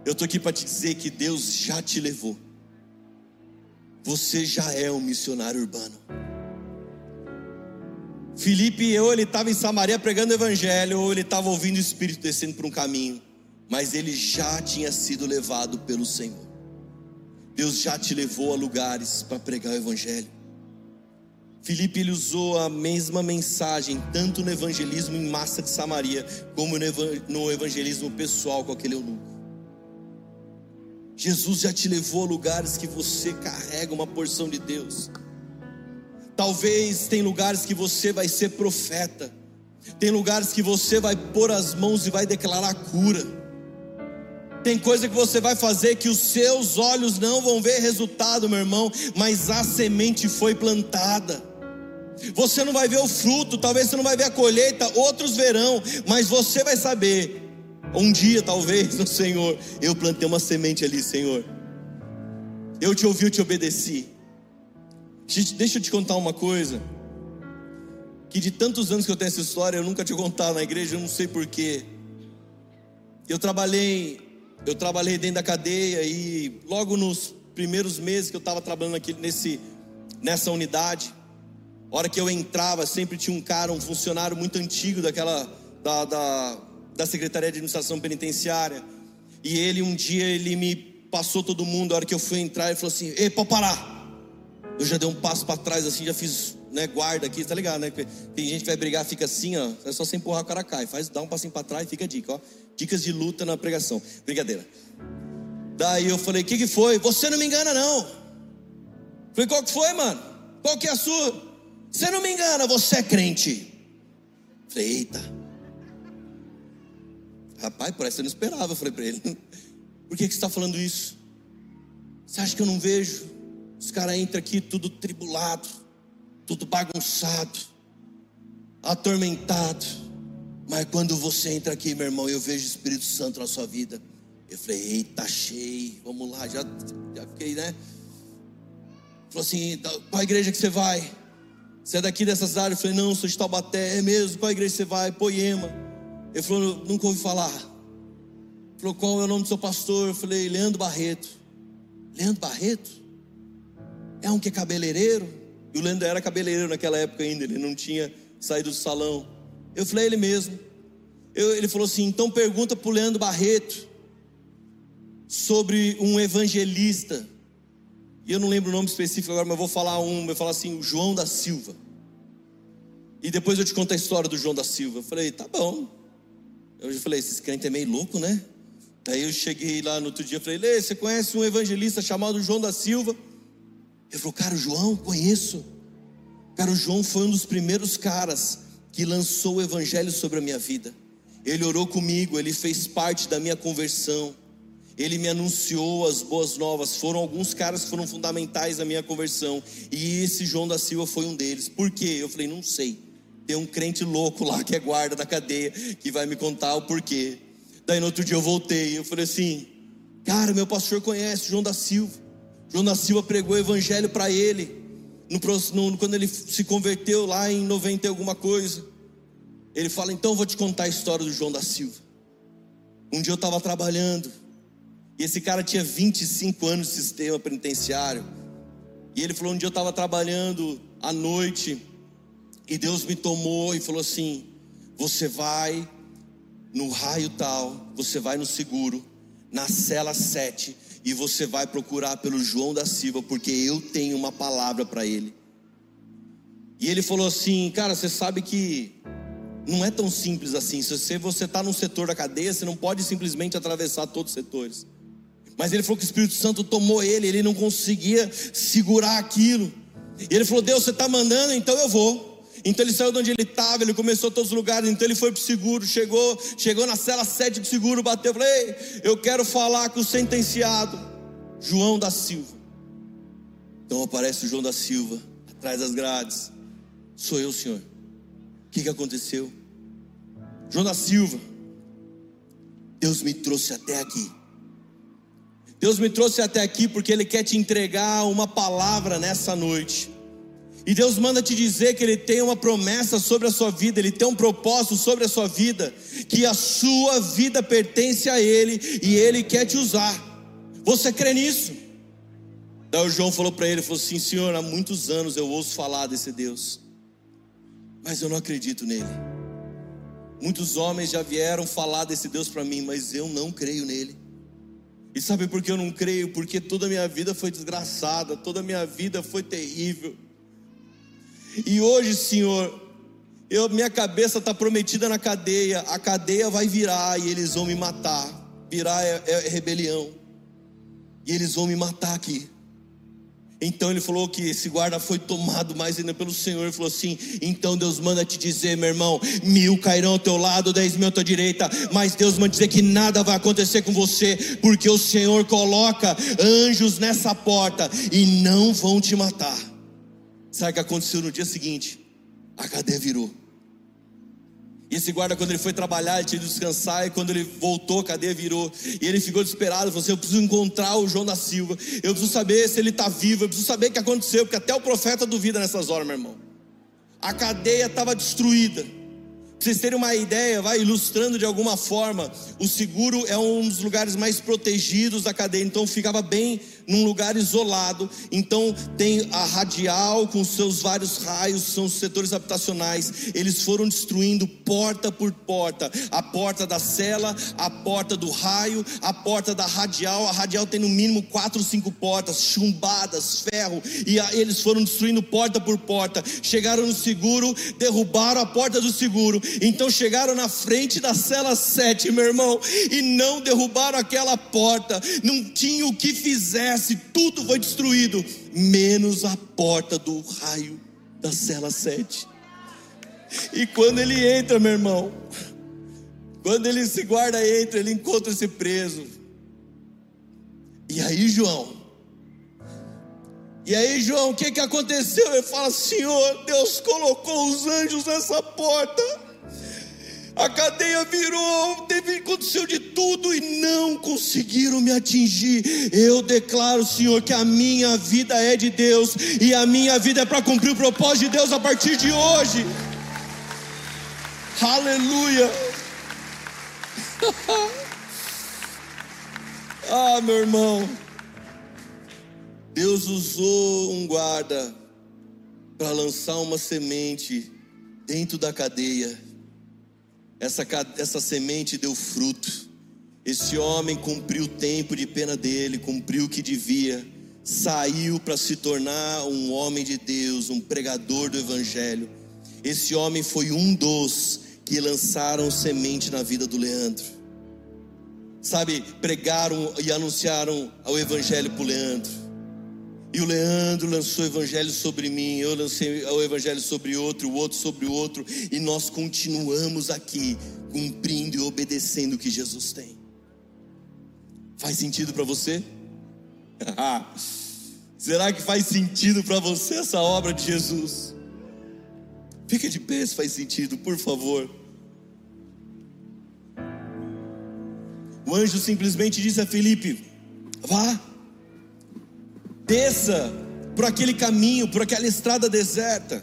Speaker 2: Eu estou aqui para te dizer que Deus já te levou você já é um missionário urbano. Felipe, ou ele estava em Samaria pregando o evangelho, ou ele estava ouvindo o Espírito descendo por um caminho, mas ele já tinha sido levado pelo Senhor. Deus já te levou a lugares para pregar o evangelho. Felipe ele usou a mesma mensagem tanto no evangelismo em massa de Samaria, como no evangelismo pessoal com aquele eunuco. Jesus já te levou a lugares que você carrega uma porção de Deus. Talvez tem lugares que você vai ser profeta. Tem lugares que você vai pôr as mãos e vai declarar cura. Tem coisa que você vai fazer que os seus olhos não vão ver resultado, meu irmão, mas a semente foi plantada. Você não vai ver o fruto, talvez você não vai ver a colheita, outros verão, mas você vai saber um dia, talvez, no Senhor, eu plantei uma semente ali, Senhor. Eu te ouvi, eu te obedeci. Deixa eu te contar uma coisa. Que de tantos anos que eu tenho essa história, eu nunca tinha contado na igreja, eu não sei porquê. Eu trabalhei, eu trabalhei dentro da cadeia e logo nos primeiros meses que eu estava trabalhando aqui nesse, nessa unidade, hora que eu entrava, sempre tinha um cara, um funcionário muito antigo daquela da, da da Secretaria de Administração Penitenciária. E ele um dia ele me passou todo mundo, a hora que eu fui entrar, ele falou assim: "Ei, pode parar". Eu já dei um passo para trás assim, já fiz, né, guarda aqui, tá ligado, né? Tem gente que vai brigar, fica assim, ó, é só você empurrar o cara cai. Faz dá um passinho para trás, fica a dica, ó. Dicas de luta na pregação. Brincadeira. Daí eu falei: "Que que foi? Você não me engana não". Falei: "Qual que foi, mano? Qual que é a sua?" Você não me engana, você é crente. Falei: "Eita". Rapaz, parece que eu não esperava. Eu falei para ele: Por que, que você está falando isso? Você acha que eu não vejo? Os caras entram aqui tudo tribulado, tudo bagunçado, atormentado. Mas quando você entra aqui, meu irmão, eu vejo o Espírito Santo na sua vida. Eu falei: Eita, cheio, vamos lá. Já, já fiquei, né? Falou assim: Qual igreja que você vai? Você é daqui dessas áreas? Eu falei: Não, sou de Taubaté. É mesmo? Qual igreja você vai? Poema. Ele falou, nunca ouvi falar. Ele falou, qual é o nome do seu pastor? Eu falei, Leandro Barreto. Leandro Barreto? É um que é cabeleireiro? E o Leandro era cabeleireiro naquela época ainda, ele não tinha saído do salão. Eu falei, ele mesmo. Eu, ele falou assim, então pergunta para o Leandro Barreto sobre um evangelista. E eu não lembro o nome específico agora, mas eu vou falar um, eu vou falar assim, o João da Silva. E depois eu te conto a história do João da Silva. Eu falei, tá bom. Eu falei, esses crentes é meio louco, né? Daí eu cheguei lá no outro dia, falei, Lê, você conhece um evangelista chamado João da Silva? Ele falou, cara, o João, conheço. Cara, o João foi um dos primeiros caras que lançou o evangelho sobre a minha vida. Ele orou comigo, ele fez parte da minha conversão. Ele me anunciou as boas novas. Foram alguns caras que foram fundamentais na minha conversão. E esse João da Silva foi um deles. Por quê? Eu falei, não sei. Tem um crente louco lá que é guarda da cadeia que vai me contar o porquê. Daí no outro dia eu voltei, eu falei assim: "Cara, meu pastor conhece João da Silva". João da Silva pregou o evangelho para ele, no, no, quando ele se converteu lá em 90 e alguma coisa. Ele fala: Então vou te contar a história do João da Silva. Um dia eu estava trabalhando, e esse cara tinha 25 anos de sistema penitenciário. E ele falou: Um dia eu estava trabalhando à noite, e Deus me tomou e falou assim: Você vai no raio tal, você vai no seguro, na cela 7, e você vai procurar pelo João da Silva, porque eu tenho uma palavra para ele. E ele falou assim: Cara, você sabe que não é tão simples assim. Se você está num setor da cadeia, você não pode simplesmente atravessar todos os setores. Mas ele falou que o Espírito Santo tomou ele, ele não conseguia segurar aquilo. E ele falou: Deus, você está mandando, então eu vou. Então ele saiu de onde ele estava, ele começou todos os lugares, então ele foi para o seguro, chegou, chegou na cela 7 do seguro, bateu, falei, eu quero falar com o sentenciado, João da Silva. Então aparece o João da Silva, atrás das grades. Sou eu, senhor. O que, que aconteceu? João da Silva, Deus me trouxe até aqui. Deus me trouxe até aqui porque Ele quer te entregar uma palavra nessa noite. E Deus manda te dizer que Ele tem uma promessa sobre a sua vida, Ele tem um propósito sobre a sua vida, que a sua vida pertence a Ele e Ele quer te usar. Você crê nisso? Daí o João falou para ele, falou assim, Senhor, há muitos anos eu ouço falar desse Deus, mas eu não acredito nele. Muitos homens já vieram falar desse Deus para mim, mas eu não creio nele. E sabe por que eu não creio? Porque toda a minha vida foi desgraçada, toda a minha vida foi terrível. E hoje, Senhor, eu, minha cabeça está prometida na cadeia, a cadeia vai virar e eles vão me matar. Virar é, é rebelião. E eles vão me matar aqui. Então ele falou que esse guarda foi tomado mais ainda pelo Senhor. Ele falou assim: então Deus manda te dizer, meu irmão, mil cairão ao teu lado, dez mil à tua direita, mas Deus manda dizer que nada vai acontecer com você, porque o Senhor coloca anjos nessa porta e não vão te matar. Sabe o que aconteceu no dia seguinte? A cadeia virou. E esse guarda, quando ele foi trabalhar, ele tinha de descansar, e quando ele voltou, a cadeia virou. E ele ficou desesperado, falou assim: Eu preciso encontrar o João da Silva, eu preciso saber se ele está vivo, eu preciso saber o que aconteceu, porque até o profeta duvida nessas horas, meu irmão. A cadeia estava destruída. Pra vocês terem uma ideia, vai ilustrando de alguma forma, o seguro é um dos lugares mais protegidos da cadeia, então ficava bem num lugar isolado. Então tem a radial com seus vários raios, são os setores habitacionais. Eles foram destruindo porta por porta, a porta da cela, a porta do raio, a porta da radial. A radial tem no mínimo quatro, cinco portas, chumbadas, ferro, e a, eles foram destruindo porta por porta. Chegaram no seguro, derrubaram a porta do seguro. Então chegaram na frente da cela 7, meu irmão, e não derrubaram aquela porta. Não tinha o que fizer tudo foi destruído, menos a porta do raio da cela 7. E quando ele entra, meu irmão, quando ele se guarda entra, ele encontra esse preso. E aí, João? E aí, João, o que, que aconteceu? Ele fala: Senhor, Deus colocou os anjos nessa porta a cadeia virou, teve, aconteceu de tudo e não conseguiram me atingir. Eu declaro, Senhor, que a minha vida é de Deus e a minha vida é para cumprir o propósito de Deus a partir de hoje. Aleluia. ah, meu irmão. Deus usou um guarda para lançar uma semente dentro da cadeia essa, essa semente deu fruto. Esse homem cumpriu o tempo de pena dele, cumpriu o que devia, saiu para se tornar um homem de Deus, um pregador do Evangelho. Esse homem foi um dos que lançaram semente na vida do Leandro. Sabe, pregaram e anunciaram o Evangelho para o Leandro. E o Leandro lançou o evangelho sobre mim, eu lancei o evangelho sobre outro, o outro sobre o outro, e nós continuamos aqui cumprindo e obedecendo o que Jesus tem. Faz sentido para você? Será que faz sentido para você essa obra de Jesus? Fica de pé se faz sentido, por favor. O anjo simplesmente disse a Felipe: Vá, desça por aquele caminho, por aquela estrada deserta.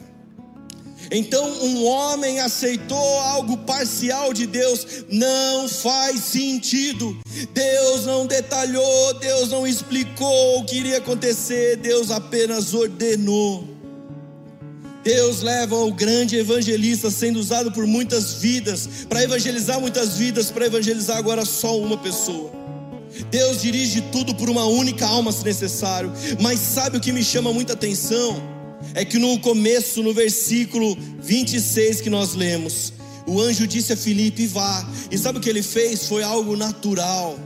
Speaker 2: Então, um homem aceitou algo parcial de Deus, não faz sentido. Deus não detalhou, Deus não explicou o que iria acontecer, Deus apenas ordenou. Deus leva o grande evangelista sendo usado por muitas vidas, para evangelizar muitas vidas, para evangelizar agora só uma pessoa. Deus dirige tudo por uma única alma se necessário, mas sabe o que me chama muita atenção? é que no começo, no versículo 26 que nós lemos, o anjo disse a Filipe: vá. E sabe o que ele fez? Foi algo natural.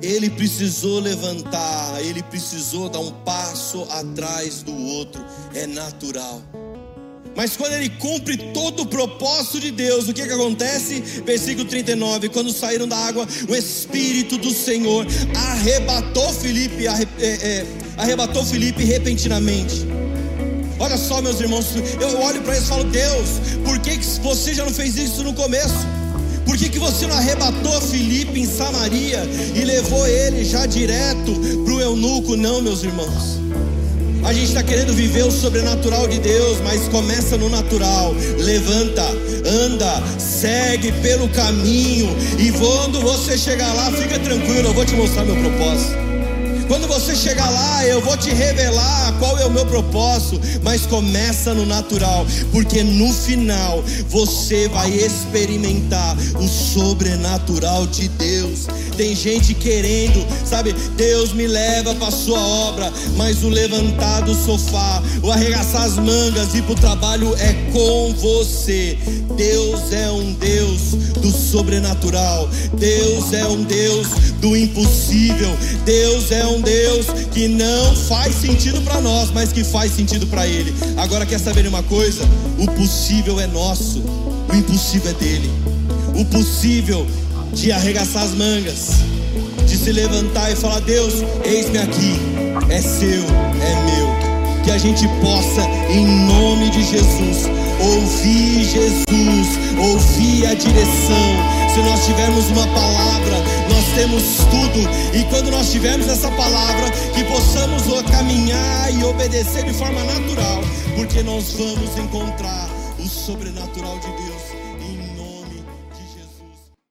Speaker 2: Ele precisou levantar, ele precisou dar um passo atrás do outro, é natural. Mas quando ele cumpre todo o propósito de Deus, o que, que acontece? Versículo 39: quando saíram da água, o Espírito do Senhor arrebatou Filipe, é, é, arrebatou Filipe repentinamente. Olha só, meus irmãos, eu olho para eles e falo: Deus, por que, que você já não fez isso no começo? Por que, que você não arrebatou Felipe em Samaria e levou ele já direto para o eunuco? Não, meus irmãos. A gente está querendo viver o sobrenatural de Deus, mas começa no natural. Levanta, anda, segue pelo caminho. E quando você chegar lá, fica tranquilo, eu vou te mostrar meu propósito. Quando você chegar lá, eu vou te revelar qual é o meu propósito, mas começa no natural, porque no final você vai experimentar o sobrenatural de Deus. Tem gente querendo, sabe? Deus me leva para sua obra, mas o levantar do sofá, o arregaçar as mangas e ir para o trabalho é com você. Deus é um Deus do sobrenatural. Deus é um Deus do impossível. Deus é um Deus que não faz sentido para nós, mas que faz sentido para Ele. Agora quer saber uma coisa? O possível é nosso, o impossível é dele. O possível de arregaçar as mangas, de se levantar e falar: Deus, eis-me aqui, é seu, é meu. Que a gente possa, em nome de Jesus, ouvir Jesus, ouvir a direção. Se nós tivermos uma palavra, nós temos tudo. E quando nós tivermos essa palavra, que possamos caminhar e obedecer de forma natural, porque nós vamos encontrar o sobrenatural.